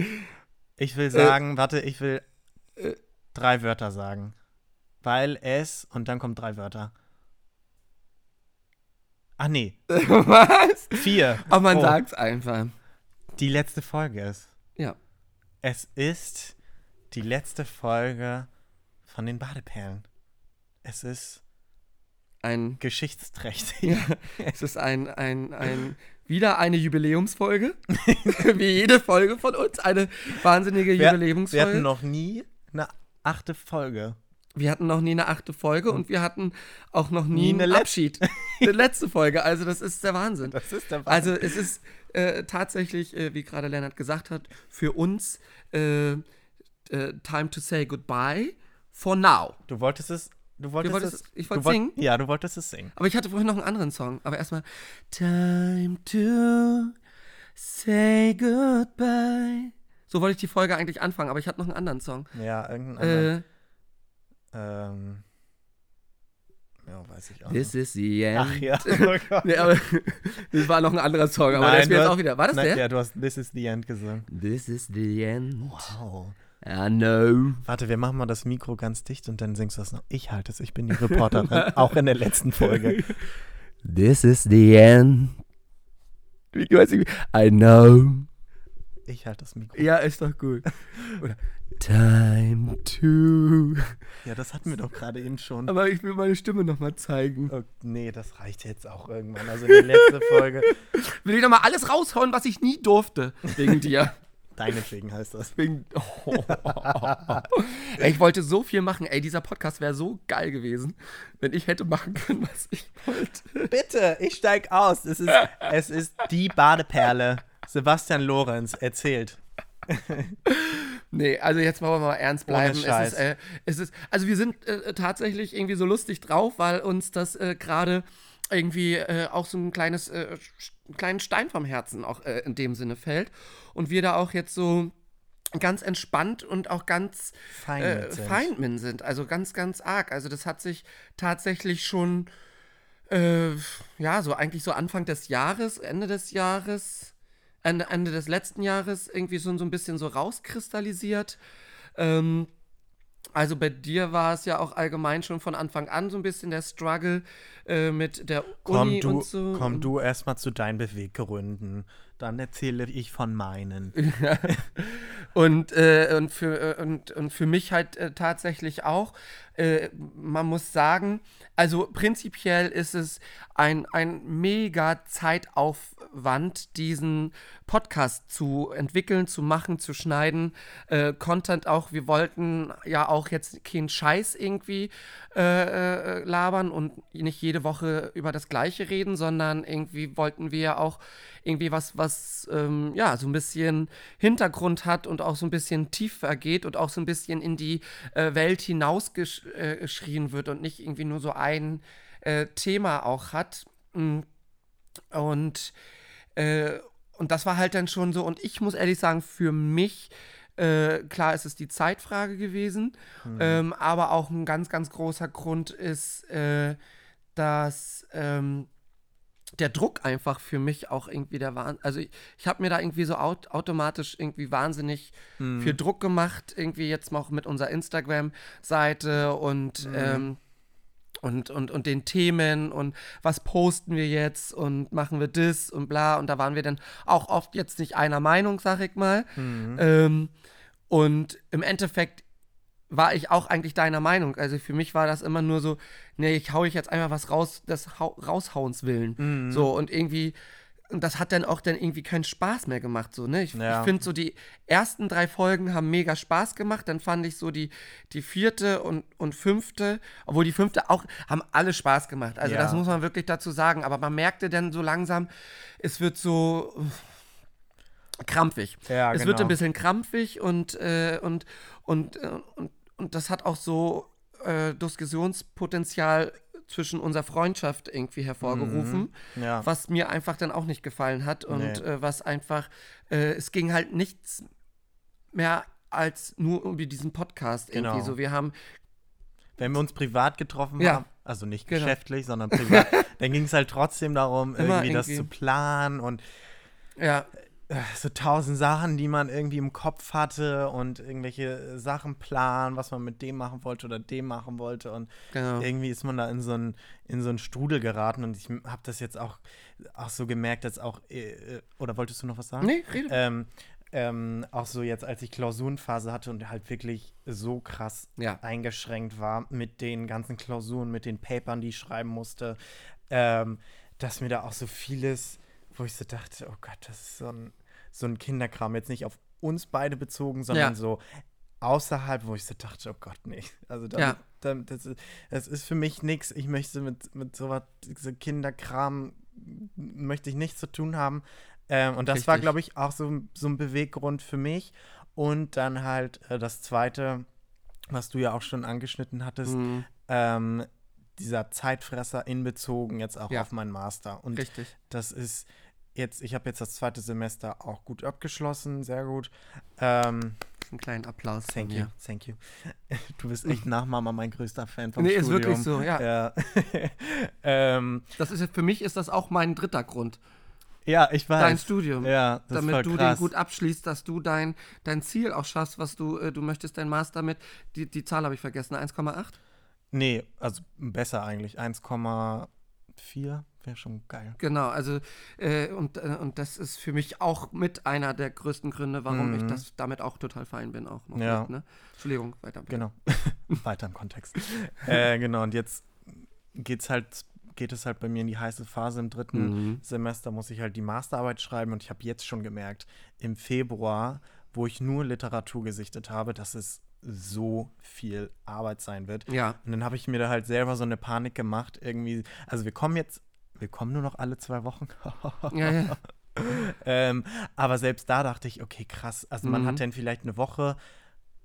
B: Ich will sagen, warte, ich will drei Wörter sagen. weil es und dann kommen drei Wörter. Ach nee,
A: Was?
B: vier.
A: Aber man
B: Oh,
A: sagt's einfach.
B: Die letzte Folge ist.
A: Ja.
B: Es ist die letzte Folge von den Badeperlen. Es ist
A: Ein,
B: geschichtsträchtig.
A: ja, es ist ein, ein, ein, wieder eine Jubiläumsfolge. Wie jede Folge von uns. Eine wahnsinnige
B: Wir, wir
A: Jubiläumsfolge.
B: hatten noch nie eine achte Folge.
A: Wir hatten noch nie eine achte Folge und wir hatten auch noch nie,
B: Nie eine
A: einen
B: Let-
A: Abschied. eine letzte Folge. Also das ist der Wahnsinn.
B: Das ist der
A: Also es ist äh, tatsächlich, äh, wie gerade Lennart gesagt hat, für uns äh, äh, time to say goodbye for now.
B: Du wolltest es. Du wolltest,
A: wolltest
B: es.
A: ich wollte
B: wollt-
A: singen?
B: Ja, du wolltest es singen.
A: Aber ich hatte vorhin noch einen anderen Song. Aber erstmal Time to say goodbye. So wollte ich die Folge eigentlich anfangen, aber ich hatte noch einen anderen Song.
B: Ja, irgendein anderer.
A: Äh,
B: Ähm. Ja, weiß ich auch
A: This is the end.
B: Ach ja. Oh.
A: Nee, aber das war noch ein anderer Song, aber der ist
B: Nein,
A: mir
B: du
A: jetzt auch wieder. War das
B: Nein,
A: der?
B: Ja, du hast This is the End gesungen.
A: This is the end.
B: Wow.
A: I know.
B: Warte, wir machen mal das Mikro ganz dicht und dann singst du das noch. Ich halte es, ich bin die Reporterin. auch in der letzten Folge.
A: This is the end. Ich weiß nicht, I know.
B: Ich halte das Mikro.
A: Ja, ist doch gut. Oder Time to.
B: Ja, das hatten wir doch gerade eben schon.
A: Aber ich will meine Stimme nochmal zeigen.
B: Oh, nee, das reicht jetzt auch irgendwann. Also die letzte Folge.
A: Will ich nochmal alles raushauen, was ich nie durfte. Wegen dir.
B: Deinetwegen heißt das.
A: Wegen. Ey, ich wollte so viel machen. Ey, dieser Podcast wäre so geil gewesen, wenn ich hätte machen können, was ich wollte.
B: Bitte, ich steig aus. Es ist, es ist die Badeperle. Sebastian Lorenz erzählt.
A: Nee, also jetzt wollen wir mal ernst bleiben. Es ist, äh, es ist, also wir sind äh, tatsächlich irgendwie so lustig drauf, weil uns das äh, gerade irgendwie äh, auch so ein kleines, äh, kleinen Stein vom Herzen auch äh, in dem Sinne fällt. Und wir da auch jetzt so ganz entspannt und auch ganz
B: Fein
A: äh, fein sind. Also ganz, ganz arg. Also das hat sich tatsächlich schon, äh, ja, so eigentlich so Anfang des Jahres, Ende des Jahres, Ende, des letzten Jahres irgendwie so, so ein bisschen so rauskristallisiert. Ähm, also bei dir war es ja auch allgemein schon von Anfang an so ein bisschen der Struggle äh, mit der
B: Komm
A: Uni
B: du,
A: und so.
B: komm du erstmal zu deinen Beweggründen. Dann erzähle ich von meinen.
A: Und, äh, und, für, äh, und, und für mich halt äh, tatsächlich auch. Äh, man muss sagen, also prinzipiell ist es ein, ein mega Zeitaufwand, diesen Podcast zu entwickeln, zu machen, zu schneiden. Äh, Content auch, wir wollten ja auch jetzt keinen Scheiß irgendwie äh, äh, labern und nicht jede Woche über das Gleiche reden, sondern irgendwie wollten wir ja auch irgendwie was, was ähm, ja so ein bisschen Hintergrund hat und auch so ein bisschen tiefer geht und auch so ein bisschen in die äh, Welt hinausgeschrien äh, geschrien wird und nicht irgendwie nur so ein äh, Thema auch hat. Mm. Und, äh, und das war halt dann schon so, und ich muss ehrlich sagen, für mich, äh, klar ist es die Zeitfrage gewesen, ähm, aber auch ein ganz, ganz großer Grund ist, äh, dass ähm, der Druck einfach für mich auch irgendwie der Wahnsinn. Also ich, ich habe mir da irgendwie so aut automatisch irgendwie wahnsinnig viel Druck gemacht, irgendwie jetzt mal auch mit unserer Instagram-Seite und, ähm, und, und, und den Themen und was posten wir jetzt und machen wir das und bla. Und da waren wir dann auch oft jetzt nicht einer Meinung, sag ich mal. Ähm, und im Endeffekt war ich auch eigentlich deiner Meinung. Also für mich war das immer nur so, nee, ich hau ich jetzt einfach was raus, des Hau Raushauens willen. So und irgendwie, und das hat dann auch dann irgendwie keinen Spaß mehr gemacht. So, ne? Ich,
B: Ja.
A: ich finde so, die ersten drei Folgen haben mega Spaß gemacht. Dann fand ich so die, die vierte und, und fünfte, obwohl die fünfte auch, haben alle Spaß gemacht. Also
B: Ja.
A: das muss man wirklich dazu sagen. Aber man merkte dann so langsam, es wird so krampfig.
B: Ja,
A: es wird
B: genau.
A: ein bisschen krampfig und, äh, und, und, äh, und, und das hat auch so äh, Diskussionspotenzial zwischen unserer Freundschaft irgendwie hervorgerufen,
B: Ja.
A: was mir einfach dann auch nicht gefallen hat und
B: Nee.
A: äh, was einfach, äh, es ging halt nichts mehr als nur um diesen Podcast irgendwie
B: Genau.
A: so. Wir haben,
B: Wenn wir uns privat getroffen
A: Ja.
B: haben, also nicht
A: Genau.
B: geschäftlich, sondern privat, dann ging es halt trotzdem darum,
A: Immer
B: irgendwie das
A: irgendwie.
B: zu planen und
A: ja,
B: so tausend Sachen, die man irgendwie im Kopf hatte und irgendwelche Sachen planen, was man mit dem machen wollte oder dem machen wollte. Und
A: Genau.
B: irgendwie ist man da in so einen, in so einen Strudel geraten. Und ich habe das jetzt auch, auch so gemerkt, dass auch, äh, äh, oder wolltest du noch was sagen?
A: Nee, rede.
B: Ähm, ähm, auch so jetzt, als ich Klausurenphase hatte und halt wirklich so krass
A: Ja.
B: eingeschränkt war mit den ganzen Klausuren, mit den Papern, die ich schreiben musste, ähm, dass mir da auch so vieles, wo ich so dachte, oh Gott, das ist so ein, so ein Kinderkram, jetzt nicht auf uns beide bezogen, sondern
A: Ja.
B: so außerhalb, wo ich so dachte, oh Gott, nee. Also damit,
A: Ja.
B: damit, das, ist, das ist für mich nichts. Ich möchte mit, mit sowas, so Kinderkram, möchte ich nichts zu tun haben. Ähm, und das war,
A: Richtig.
B: glaube ich, auch so, so ein Beweggrund für mich. Und dann halt äh, das Zweite, was du ja auch schon angeschnitten hattest,
A: Mhm.
B: ähm, dieser Zeitfresser in Bezogen jetzt auch
A: Ja.
B: auf meinen Master. Und
A: Richtig.
B: das ist jetzt, ich habe jetzt das zweite Semester auch gut abgeschlossen, sehr gut. Ähm,
A: Einen kleinen Applaus
B: thank you, thank you. Du bist echt nach Mama mein größter Fan vom
A: Nee, ist
B: Studium.
A: wirklich so, ja.
B: Ja, ähm,
A: Das ist für mich ist das auch mein dritter Grund.
B: ja ich weiß.
A: Dein Studium.
B: Ja, das ist
A: damit du
B: krass.
A: den gut abschließt, dass du dein, dein Ziel auch schaffst, was du, äh, du möchtest dein Master mit, die, die Zahl habe ich vergessen, 1,8?
B: Nee, also besser eigentlich. 1,4 wäre schon geil.
A: Genau, also äh, und, äh, und das ist für mich auch mit einer der größten Gründe, warum ich
B: Mhm.
A: das damit auch total fein bin auch noch.
B: Ja.
A: Mit, ne? Entschuldigung, weiter. bitte.
B: Genau. Weiter im Kontext. äh, genau, und jetzt geht's halt, geht es halt bei mir in die heiße Phase im dritten
A: Mhm.
B: Semester, muss ich halt die Masterarbeit schreiben und ich habe jetzt schon gemerkt, im Februar, wo ich nur Literatur gesichtet habe, dass es so viel Arbeit sein wird.
A: Ja,
B: Und dann habe ich mir da halt selber so eine Panik gemacht, irgendwie, also wir kommen jetzt, wir kommen nur noch alle zwei Wochen.
A: ja, ja.
B: ähm, aber selbst da dachte ich, okay, krass. Also man
A: Mhm.
B: hat dann vielleicht eine Woche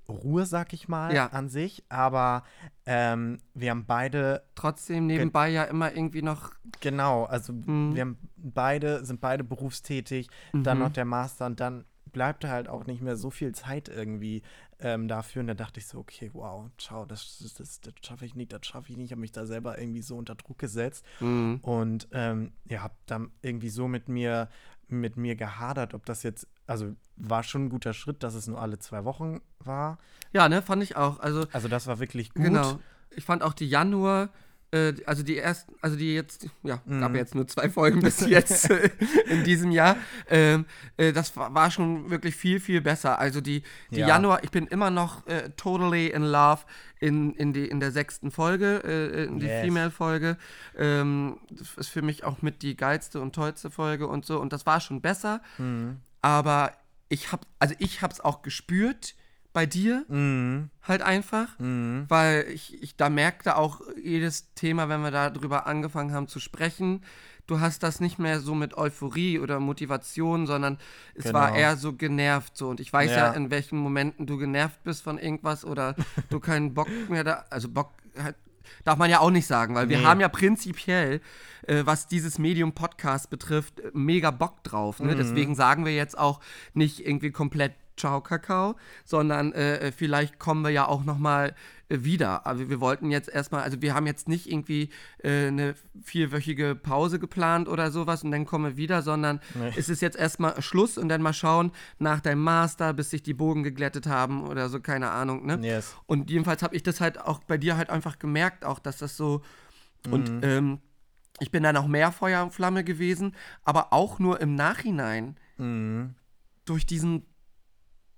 B: Ruhe, sag ich mal,
A: Ja.
B: an sich. Aber ähm, wir haben beide,
A: Trotzdem nebenbei ja immer irgendwie noch.
B: genau, also
A: Mhm.
B: wir haben beide, sind beide berufstätig, dann
A: Mhm.
B: noch der Master und dann bleibt halt auch nicht mehr so viel Zeit irgendwie ähm, dafür. Und da dachte ich so, okay, wow, ciao, das, das, das, das schaffe ich nicht, das schaffe ich nicht. Ich habe mich da selber irgendwie so unter Druck gesetzt.
A: Mhm.
B: Und ähm, ja, hab dann irgendwie so mit mir, mit mir gehadert, ob das jetzt, also war schon ein guter Schritt, dass es nur alle zwei Wochen war.
A: Ja, ne, fand ich auch. Also
B: Also das war wirklich gut.
A: Genau. Ich fand auch die Januar, äh, also die ersten, also die jetzt, ja, gab
B: Mhm.
A: jetzt nur zwei Folgen bis jetzt äh, in diesem Jahr. Ähm, äh, das war, war schon wirklich viel, viel besser. Also die, die
B: Ja.
A: Januar, ich bin immer noch äh, totally in love in, in, die, in der sechsten Folge, äh, in die
B: Yes.
A: Female-Folge. Ähm, das ist für mich auch mit die geilste und tollste Folge und so. Und das war schon besser.
B: Mhm.
A: Aber ich hab, also ich hab's auch gespürt bei dir
B: Mhm.
A: halt einfach
B: Mhm.
A: weil ich, ich da merkte auch jedes Thema, wenn wir darüber angefangen haben zu sprechen, du hast das nicht mehr so mit Euphorie oder Motivation, sondern es war
B: Genau.
A: eher so genervt so und ich weiß ja.
B: Ja.
A: in welchen Momenten du genervt bist von irgendwas oder du keinen Bock mehr da, also Bock halt, darf man ja auch nicht sagen, weil wir
B: Nee.
A: haben ja prinzipiell, äh, was dieses Medium Podcast betrifft, äh, mega Bock drauf.
B: Mhm.
A: Ne? Deswegen sagen wir jetzt auch nicht irgendwie komplett Ciao Kakao, sondern äh, vielleicht kommen wir ja auch noch mal äh, wieder. Aber wir wollten jetzt erstmal, also wir haben jetzt nicht irgendwie äh, eine vierwöchige Pause geplant oder sowas und dann kommen wir wieder, sondern
B: Nee.
A: es ist jetzt erstmal Schluss und dann mal schauen nach deinem Master, bis sich die Bogen geglättet haben oder so, keine Ahnung, ne?
B: Yes.
A: Und jedenfalls habe ich das halt auch bei dir halt einfach gemerkt, auch dass das so. Und ähm, ich bin dann auch mehr Feuer und Flamme gewesen, aber auch nur im Nachhinein
B: Mhm.
A: durch diesen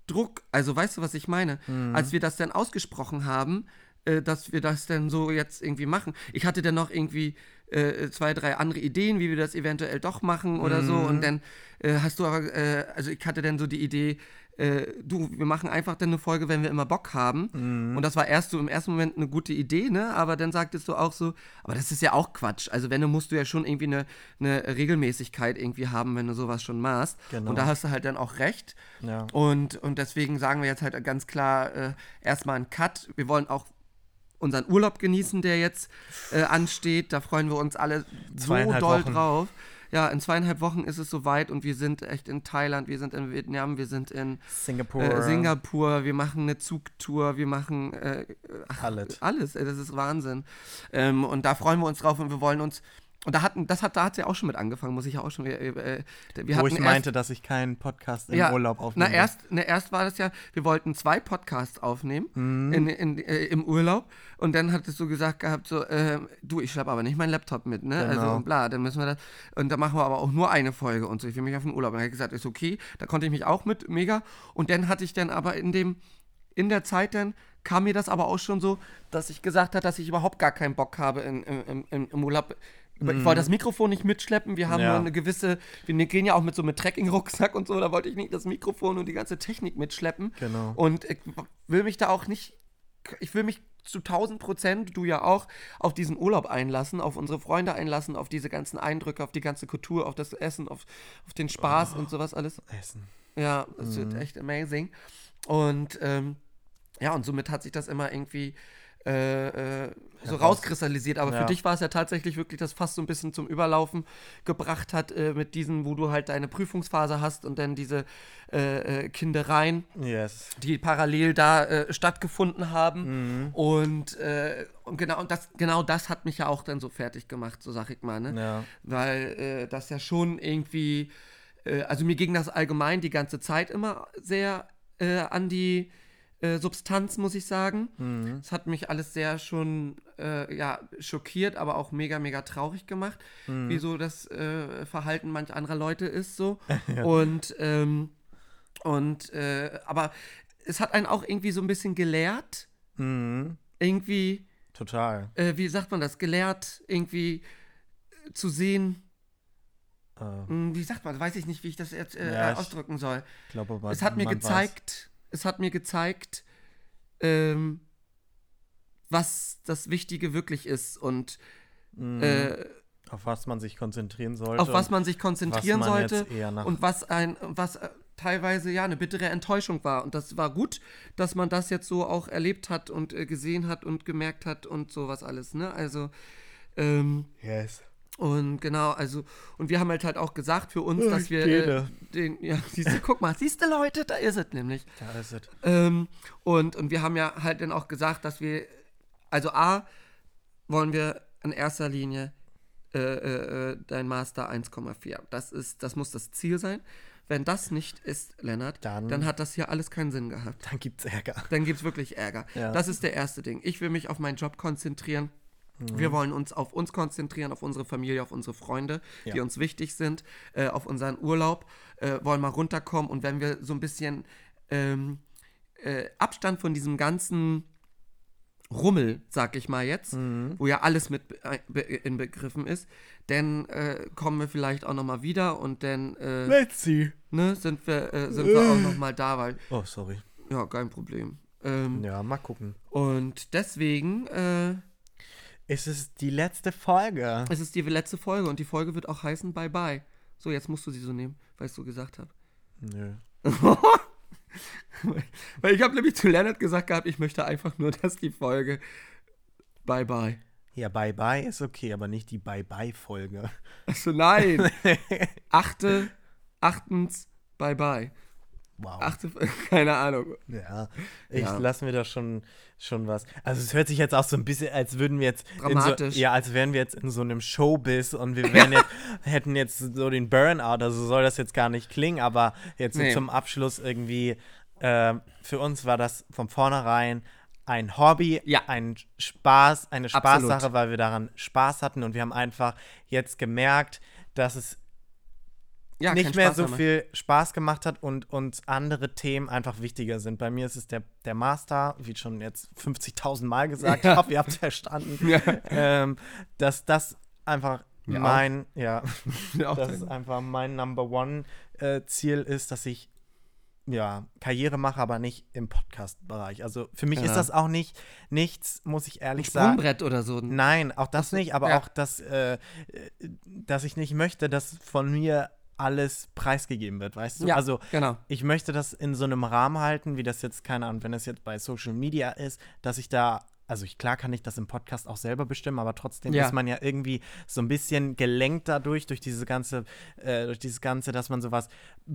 A: Druck. Also weißt du, was ich meine?
B: Mhm.
A: Als wir das dann ausgesprochen haben, äh, dass wir das dann so jetzt irgendwie machen. Ich hatte dann noch irgendwie äh, zwei, drei andere Ideen, wie wir das eventuell doch machen oder so.
B: Mhm.
A: Und dann äh, hast du aber, äh, also ich hatte dann so die Idee, äh, du, wir machen einfach dann eine Folge, wenn wir immer Bock haben.
B: Mhm.
A: Und das war erst so im ersten Moment eine gute Idee, ne? Aber dann sagtest du auch so, aber das ist ja auch Quatsch. Also wenn du musst du ja schon irgendwie eine, eine Regelmäßigkeit irgendwie haben, wenn du sowas schon machst.
B: Genau.
A: Und da hast du halt dann auch recht.
B: Ja.
A: Und, und deswegen sagen wir jetzt halt ganz klar äh, erstmal einen Cut. Wir wollen auch unseren Urlaub genießen, der jetzt äh, ansteht. Da freuen wir uns alle so doll
B: Wochen.
A: drauf. Ja, in zweieinhalb Wochen ist es soweit und wir sind echt in Thailand, wir sind in Vietnam, wir sind in
B: Singapur.
A: äh, Singapur, wir machen eine Zugtour, wir machen äh,
B: Alles.
A: alles, das ist Wahnsinn. Ähm, und da freuen wir uns drauf und wir wollen uns und da hatten, das hat, da hat sie auch schon mit angefangen, muss ich ja auch schon. Wir, äh, wir
B: Wo ich meinte, dass ich keinen Podcast im
A: ja,
B: Urlaub aufnehme.
A: Na erst, na, erst war das ja, wir wollten zwei Podcasts aufnehmen
B: Mhm.
A: in, in, äh, im Urlaub. Und dann hattest du gesagt gehabt, so, äh, du, ich schleppe aber nicht meinen Laptop mit, ne?
B: Genau.
A: Also bla, dann müssen wir das. Und dann machen wir aber auch nur eine Folge und so. Ich will mich auf den Urlaub. Und habe ich gesagt, ist okay. Da konnte ich mich auch mit, mega. Und dann hatte ich dann aber in dem, in der Zeit dann kam mir das aber auch schon so, dass ich gesagt habe, dass ich überhaupt gar keinen Bock habe in, im, im, im Urlaub. Ich wollte das Mikrofon nicht mitschleppen. Wir haben
B: Mhm. Ja.
A: nur eine gewisse, wir gehen ja auch mit so mit Trekking-Rucksack und so, da wollte ich nicht das Mikrofon und die ganze Technik mitschleppen.
B: Genau.
A: Und ich will mich da auch nicht, ich will mich zu 1000 Prozent, du ja auch, auf diesen Urlaub einlassen, auf unsere Freunde einlassen, auf diese ganzen Eindrücke, auf die ganze Kultur, auf das Essen, auf, auf den Spaß und sowas alles.
B: Essen.
A: Ja, es wird echt amazing. Und ähm, ja, und somit hat sich das immer irgendwie äh, äh, so rauskristallisiert. Aber
B: Ja.
A: für dich war es ja tatsächlich wirklich, das fast so ein bisschen zum Überlaufen gebracht hat, äh, mit diesen, wo du halt deine Prüfungsphase hast und dann diese äh, äh, Kindereien,
B: Yes.
A: die parallel da äh, stattgefunden haben.
B: Mhm.
A: Und, äh, und genau, und das, genau das hat mich ja auch dann so fertig gemacht, so sag ich mal. Ne?
B: Ja.
A: weil das ja schon irgendwie, also mir ging das allgemein die ganze Zeit immer sehr an die äh, Substanz, muss ich sagen.
B: Mhm.
A: Es hat mich alles sehr schon, äh, ja, schockiert, aber auch mega, mega traurig gemacht,
B: Mhm.
A: wie so das äh, Verhalten manch anderer Leute ist so. Und, ähm, und, äh, aber es hat einen auch irgendwie so ein bisschen gelehrt,
B: Mhm.
A: irgendwie
B: Total.
A: äh, wie sagt man das, gelehrt, irgendwie äh, zu sehen,
B: Äh,
A: hm, wie sagt man, weiß ich nicht, wie ich das jetzt äh,
B: Ja,
A: ausdrücken soll.
B: ich glaube aber.
A: es hat mir gezeigt, es hat mir gezeigt, ähm, was das Wichtige wirklich ist und
B: mhm.
A: äh,
B: auf was man sich konzentrieren sollte.
A: auf was
B: und
A: man sich konzentrieren
B: was man
A: sollte und was ein was äh, teilweise ja eine bittere Enttäuschung war und das war gut, dass man das jetzt so auch erlebt hat und äh, gesehen hat und gemerkt hat und sowas alles, ne? Also ähm,
B: Yes.
A: Und genau, also, und wir haben halt halt auch gesagt für uns, dass wir äh, den, ja, siehst du, guck mal, siehst du Leute, da ist es nämlich.
B: Da ist es.
A: Ähm, und, und wir haben ja halt dann auch gesagt, dass wir, also A, wollen wir in erster Linie äh, äh, äh, dein Master 1,4. Das ist, das muss das Ziel sein. Wenn das nicht ist, Lennart,
B: Dann-
A: dann, hat das hier alles keinen Sinn gehabt.
B: Dann gibt's Ärger.
A: Dann gibt es wirklich Ärger.
B: Ja.
A: Das ist der erste Ding. Ich will mich auf meinen Job konzentrieren. Wir wollen uns auf uns konzentrieren, auf unsere Familie, auf unsere Freunde, die
B: Ja.
A: uns wichtig sind, äh, auf unseren Urlaub, äh, wollen mal runterkommen und wenn wir so ein bisschen ähm, äh, Abstand von diesem ganzen Rummel, sag ich mal jetzt, wo ja alles mit be äh, be inbegriffen ist, dann äh, kommen wir vielleicht auch noch mal wieder und dann äh,
B: Let's see.
A: ne, sind wir äh, sind wir auch noch mal da, weil
B: Oh, sorry.
A: ja kein Problem. Ähm,
B: Ja, mal gucken.
A: Und deswegen äh,
B: Es ist die letzte Folge.
A: es ist die letzte Folge und die Folge wird auch heißen Bye Bye. So, jetzt musst du sie so nehmen, weil ich so gesagt habe.
B: Nö.
A: weil ich habe nämlich zu Leonard gesagt gehabt, ich möchte einfach nur, dass die Folge Bye Bye.
B: Ja, Bye Bye ist okay, aber nicht die Bye Bye Folge.
A: Achso, nein. Achte, achtens, Bye Bye.
B: Wow.
A: Achte, keine Ahnung.
B: Ja, ich
A: Ja.
B: lasse mir da schon, schon was. Also es hört sich jetzt auch so ein bisschen, als würden wir jetzt
A: Dramatisch.
B: In so, ja, als wären wir jetzt in so einem Showbiz und wir wären jetzt, hätten jetzt so den Burnout. Also soll das jetzt gar nicht klingen, aber jetzt so
A: Nee.
B: zum Abschluss irgendwie. ähm, für uns war das von vornherein ein Hobby,
A: Ja.
B: ein Spaß, eine
A: Absolut.
B: Spaßsache, weil wir daran Spaß hatten und wir haben einfach jetzt gemerkt, dass es
A: Ja,
B: nicht mehr so
A: macht.
B: viel Spaß gemacht hat und uns andere Themen einfach wichtiger sind. Bei mir ist es der, der Master, wie schon jetzt 50.000 Mal gesagt,
A: Ja.
B: ich hoffe, ihr habt es verstanden,
A: Ja.
B: ähm, dass das einfach
A: Mir
B: mein, ja,
A: Ja, auch
B: dass
A: sein.
B: es einfach mein Number One äh, Ziel ist, dass ich ja, Karriere mache, aber nicht im Podcast-Bereich. Also für mich
A: Ja.
B: ist das auch nicht nichts, muss ich ehrlich sagen.
A: Sprungbrett oder so.
B: Nein, auch das nicht, aber
A: ja.
B: auch, dass, äh, äh, dass ich nicht möchte, dass von mir alles preisgegeben wird, weißt du?
A: Ja,
B: Also
A: genau.
B: ich möchte das in so einem Rahmen halten, wie das jetzt, keine Ahnung, wenn das jetzt bei Social Media ist, dass ich da, also ich, klar kann ich das im Podcast auch selber bestimmen, aber trotzdem
A: Ja.
B: ist man ja irgendwie so ein bisschen gelenkt dadurch, durch diese ganze, äh, durch dieses Ganze, dass man sowas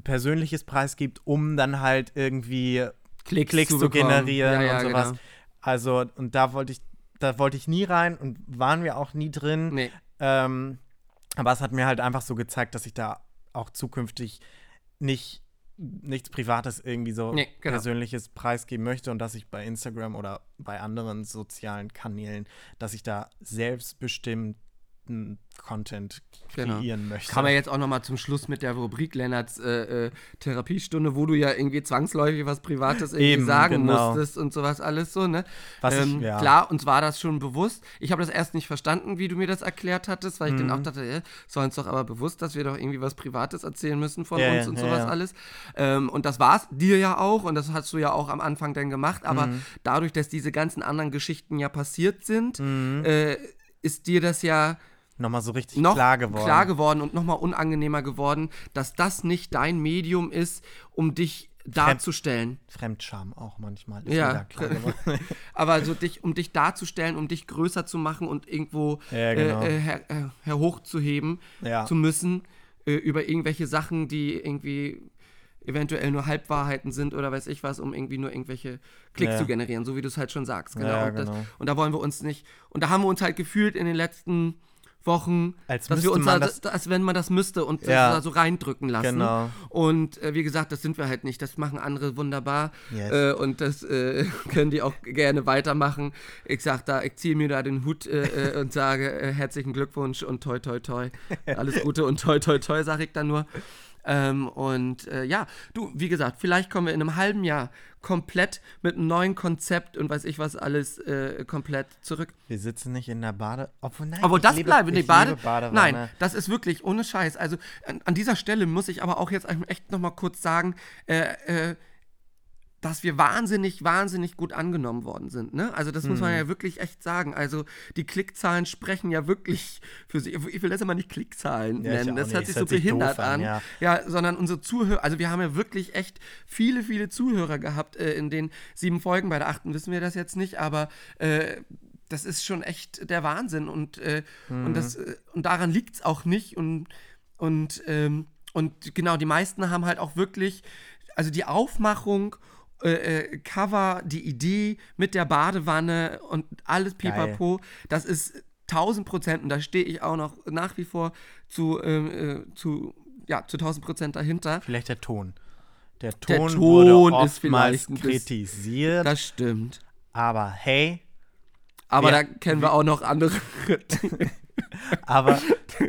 B: Persönliches preisgibt, um dann halt irgendwie
A: Klicks,
B: Klicks zu,
A: bekommen.
B: generieren
A: Ja, ja,
B: und sowas.
A: genau.
B: Also, und da wollte ich, da wollte ich nie rein und waren wir auch nie drin.
A: Nee.
B: Ähm, Aber es hat mir halt einfach so gezeigt, dass ich da auch zukünftig nicht nichts Privates irgendwie so
A: Nee, genau.
B: Persönliches preisgeben möchte und dass ich bei Instagram oder bei anderen sozialen Kanälen, dass ich da selbstbestimmten Content
A: Genau.
B: kreieren möchte.
A: Kann man jetzt auch noch mal zum Schluss mit der Rubrik Lennarts äh, äh, Therapiestunde, wo du ja irgendwie zwangsläufig was Privates irgendwie
B: Eben,
A: sagen
B: genau.
A: musstest und sowas alles so, ne?
B: Was ich-
A: ähm,
B: ja.
A: Klar, uns war das schon bewusst. Ich habe das erst nicht verstanden, wie du mir das erklärt hattest, weil ich
B: Mhm.
A: dann auch dachte, äh, es war uns doch aber bewusst, dass wir doch irgendwie was Privates erzählen müssen von
B: Ja,
A: uns und sowas
B: ja.
A: alles. Ähm, und das war es dir ja auch und das hast du ja auch am Anfang dann gemacht. Aber
B: Mhm.
A: dadurch, dass diese ganzen anderen Geschichten ja passiert sind,
B: Mhm.
A: äh, ist dir das ja
B: Nochmal so richtig
A: noch
B: klar geworden.
A: klar geworden und nochmal unangenehmer geworden, dass das nicht dein Medium ist, um dich darzustellen.
B: Fremdscham auch manchmal. Ist
A: Ja.
B: klar geworden.
A: Aber so dich, um dich darzustellen, um dich größer zu machen und irgendwo
B: Ja, genau.
A: äh, äh, her, äh, herhochzuheben
B: Ja.
A: zu müssen äh, über irgendwelche Sachen, die irgendwie eventuell nur Halbwahrheiten sind oder weiß ich was, um irgendwie nur irgendwelche Klicks
B: Ja.
A: zu generieren, so wie du es halt schon sagst. Genau.
B: Ja,
A: und, das,
B: genau.
A: und da wollen wir uns nicht, und da haben wir uns halt gefühlt in den letzten Wochen,
B: Als
A: dass wir uns
B: man
A: da,
B: das-
A: als wenn man das müsste und
B: Ja.
A: da so reindrücken lassen.
B: Genau.
A: Und äh, wie gesagt, das sind wir halt nicht. Das machen andere wunderbar.
B: Yes.
A: Äh, und das äh, können die auch gerne weitermachen. Ich sag da, ich ziehe mir da den Hut äh, äh, und sage äh, herzlichen Glückwunsch und toi toi toi. Alles Gute und toi toi toi, sage ich dann nur. Ähm, und äh, ja, du, wie gesagt, vielleicht kommen wir in einem halben Jahr komplett mit einem neuen Konzept und weiß ich was alles äh, komplett zurück.
B: Wir sitzen nicht in der Bade. Obwohl, nein,
A: Aber das bleibe, nee, Bade, nein, das ist wirklich ohne Scheiß. Also an, an dieser Stelle muss ich aber auch jetzt echt noch mal kurz sagen, äh, äh, dass wir wahnsinnig, wahnsinnig gut angenommen worden sind. Ne? Also das
B: Hm.
A: muss man ja wirklich echt sagen. Also die Klickzahlen sprechen ja wirklich für sich. Ich will das immer nicht Klickzahlen
B: Ja,
A: nennen. Das hört
B: Es
A: sich
B: hört
A: so
B: sich
A: behindert
B: an,
A: an.
B: ja.
A: Ja, sondern unsere Zuhörer, also wir haben ja wirklich echt viele, viele Zuhörer gehabt äh, in den sieben Folgen. Bei der achten wissen wir das jetzt nicht, aber äh, das ist schon echt der Wahnsinn und, äh, und, das,
B: Mhm.
A: äh, und daran liegt es auch nicht und, und, ähm, und genau, die meisten haben halt auch wirklich, also die Aufmachung, äh, äh, Cover, die Idee mit der Badewanne und alles pipapo, das ist 1000 Prozent und da stehe ich auch noch nach wie vor zu, ähm, äh, zu, ja, zu 1000 Prozent dahinter.
B: Vielleicht der Ton. Der
A: Der
B: Ton,
A: Ton
B: wurde
A: ist
B: oftmals kritisiert,
A: Das stimmt.
B: aber hey,
A: Aber
B: Ja.
A: da kennen wir auch noch andere.
B: aber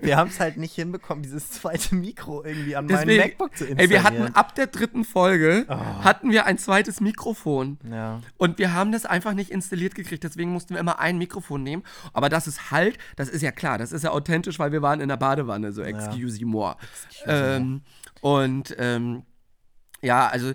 B: wir haben es halt nicht hinbekommen, dieses zweite Mikro irgendwie an
A: Deswegen,
B: MacBook zu
A: ey,
B: installieren.
A: wir hatten ab der dritten Folge
B: Oh.
A: hatten wir ein zweites Mikrofon.
B: ja.
A: Und wir haben das einfach nicht installiert gekriegt, deswegen mussten wir immer ein Mikrofon nehmen. Aber das ist halt, das ist ja klar, das ist ja authentisch, weil wir waren in der Badewanne, so excuse more. Ähm, und ähm, ja, also,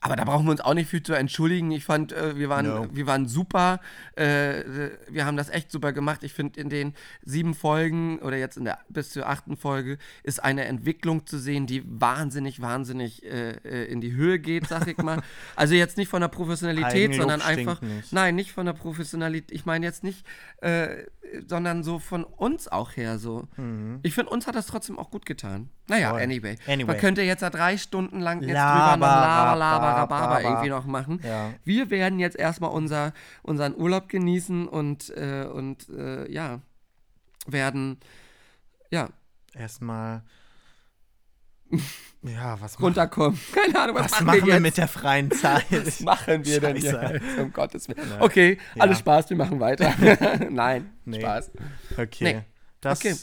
A: aber da brauchen wir uns auch nicht viel zu entschuldigen. Ich fand, äh, wir, waren,
B: No.
A: wir waren super. Äh, wir haben das echt super gemacht. Ich finde, in den sieben Folgen oder jetzt in der bis zur achten Folge ist eine Entwicklung zu sehen, die wahnsinnig, wahnsinnig äh, in die Höhe geht, sag ich mal. also jetzt nicht von der Professionalität,
B: Eigenlob
A: sondern einfach.
B: nicht.
A: Nein, nicht von der Professionalität. Ich meine jetzt nicht, äh, sondern so von uns auch her so. Ich finde, uns hat das trotzdem auch gut getan. Naja,
B: Voll.
A: anyway.
B: Anyway.
A: Man könnte jetzt ja drei Stunden lang jetzt
B: Laber,
A: drüber noch Rhabarber
B: Laber.
A: irgendwie noch machen.
B: Ja.
A: Wir werden jetzt erstmal unser, unseren Urlaub genießen und, äh, und äh, ja, werden, ja,
B: Erstmal. Ja, was,
A: runterkommen. Keine Ahnung, was,
B: was
A: machen, wir
B: wir mit der freien Zeit?
A: was machen wir denn jetzt? Um Gottes Willen. Okay,
B: Ja.
A: alles Spaß, wir machen weiter. Nein,
B: Nee.
A: Spaß.
B: Okay.
A: Nee.
B: Das,
A: Okay.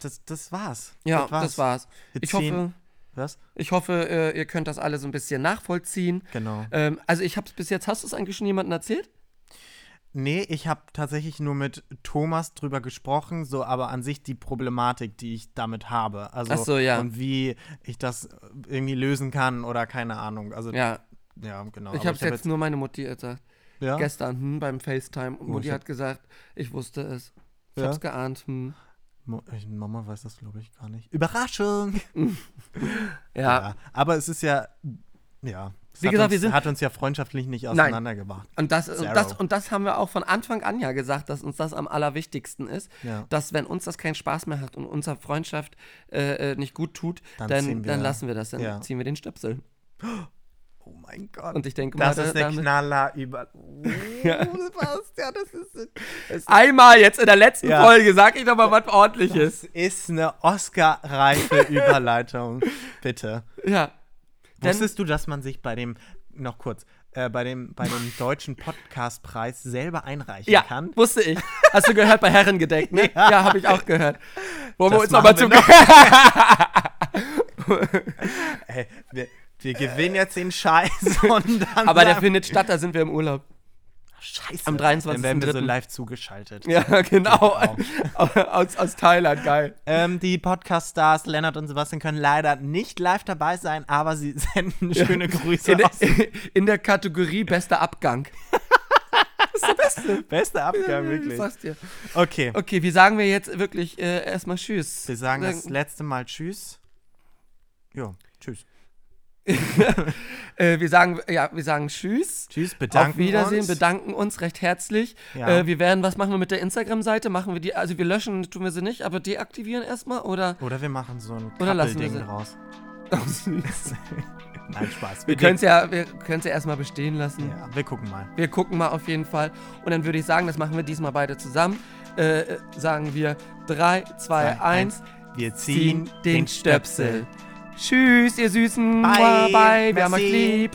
B: Das, das war's.
A: Ja, das war's.
B: Wir
A: Ich
B: ziehen-
A: hoffe,
B: Was?
A: ich hoffe, äh, ihr könnt das alle so ein bisschen nachvollziehen.
B: Genau.
A: Ähm, also ich habe es bis jetzt, hast du es eigentlich schon jemandem erzählt?
B: Nee, ich habe tatsächlich nur mit Thomas drüber gesprochen, so aber an sich die Problematik, die ich damit habe. Also
A: Ach so, ja.
B: und wie ich das irgendwie lösen kann oder keine Ahnung. Also ja,
A: Ja,
B: genau.
A: ich habe es jetzt nur meine Mutti gesagt.
B: ja?
A: Gestern hm, beim FaceTime. Und
B: Oh,
A: Mutti
B: ich
A: hat gesagt, ich wusste es. Ich
B: Ja?
A: hab's geahnt. Hm.
B: Mama weiß das glaube ich gar nicht. Überraschung.
A: Ja.
B: aber es ist ja ja. Es
A: Wie
B: hat
A: gesagt,
B: uns,
A: wir sind-
B: hat uns ja freundschaftlich nicht auseinandergebracht.
A: Und das, und, das, und das haben wir auch von Anfang an ja gesagt, dass uns das am allerwichtigsten ist.
B: Ja.
A: Dass, wenn uns das keinen Spaß mehr hat und unsere Freundschaft äh, äh, nicht gut tut,
B: Dann
A: dann,
B: ziehen
A: dann,
B: wir-
A: lassen wir das. Dann
B: ja.
A: ziehen wir den Stöpsel.
B: Oh mein Gott.
A: Und ich denke
B: das
A: mal,
B: ist
A: da-
B: der Knaller über. Oh,
A: Ja.
B: Sebastian, das ist, das
A: Einmal jetzt in der letzten
B: Ja.
A: Folge, sag ich doch mal was ordentliches.
B: ist eine Oscar-reife Überleitung. Bitte.
A: Ja.
B: Wusstest du, dass man sich bei dem, noch kurz, äh, bei, dem, bei dem deutschen Podcastpreis selber einreichen
A: ja,
B: kann?
A: wusste ich. Hast du gehört bei Herrengedeck, ne?
B: Ja.
A: Ja, habe ich auch gehört. Wollen wir
B: Das
A: uns nochmal zum
B: Ey, wir, wir gewinnen jetzt den Scheiß und dann.
A: Aber der
B: sagen-
A: findet statt, da sind wir im Urlaub.
B: Scheiße.
A: am
B: Dann werden wir so
A: 23.3..
B: live zugeschaltet.
A: Ja, genau.
B: Wow.
A: aus, aus Thailand, geil.
B: Ähm, die Podcast-Stars Lennart und Sebastian können leider nicht live dabei sein, aber sie senden schöne Grüße
A: In,
B: aus.
A: der- in der Kategorie bester Abgang.
B: Bester Abgang,
A: Ich
B: wirklich.
A: sag's dir.
B: Okay.
A: Okay, wie sagen wir jetzt wirklich äh, erstmal Tschüss?
B: Wir sagen das letzte Mal Tschüss. Ja.
A: äh, wir sagen, ja, wir sagen Tschüss.
B: Tschüss, bedanken
A: Auf Wiedersehen,
B: uns.
A: bedanken uns recht herzlich.
B: Ja.
A: Äh, wir werden, was machen wir mit der Instagram-Seite? Machen wir die, also wir löschen, tun wir sie nicht, aber deaktivieren erstmal oder?
B: Oder wir machen so ein
A: Oder lassen wir sie.
B: draus. Nein, Spaß.
A: wir können es ja, wir können's ja erstmal bestehen lassen.
B: Ja, wir gucken mal.
A: Wir gucken mal auf jeden Fall. Und dann würde ich sagen, das machen wir diesmal beide zusammen. Äh, äh, sagen wir 3, 2,
B: Zwei,
A: 1,
B: Wir
A: ziehen
B: ziehen
A: den Stöpsel. Tschüss, ihr Süßen.
B: Bye.
A: Bye. Wir haben euch lieb.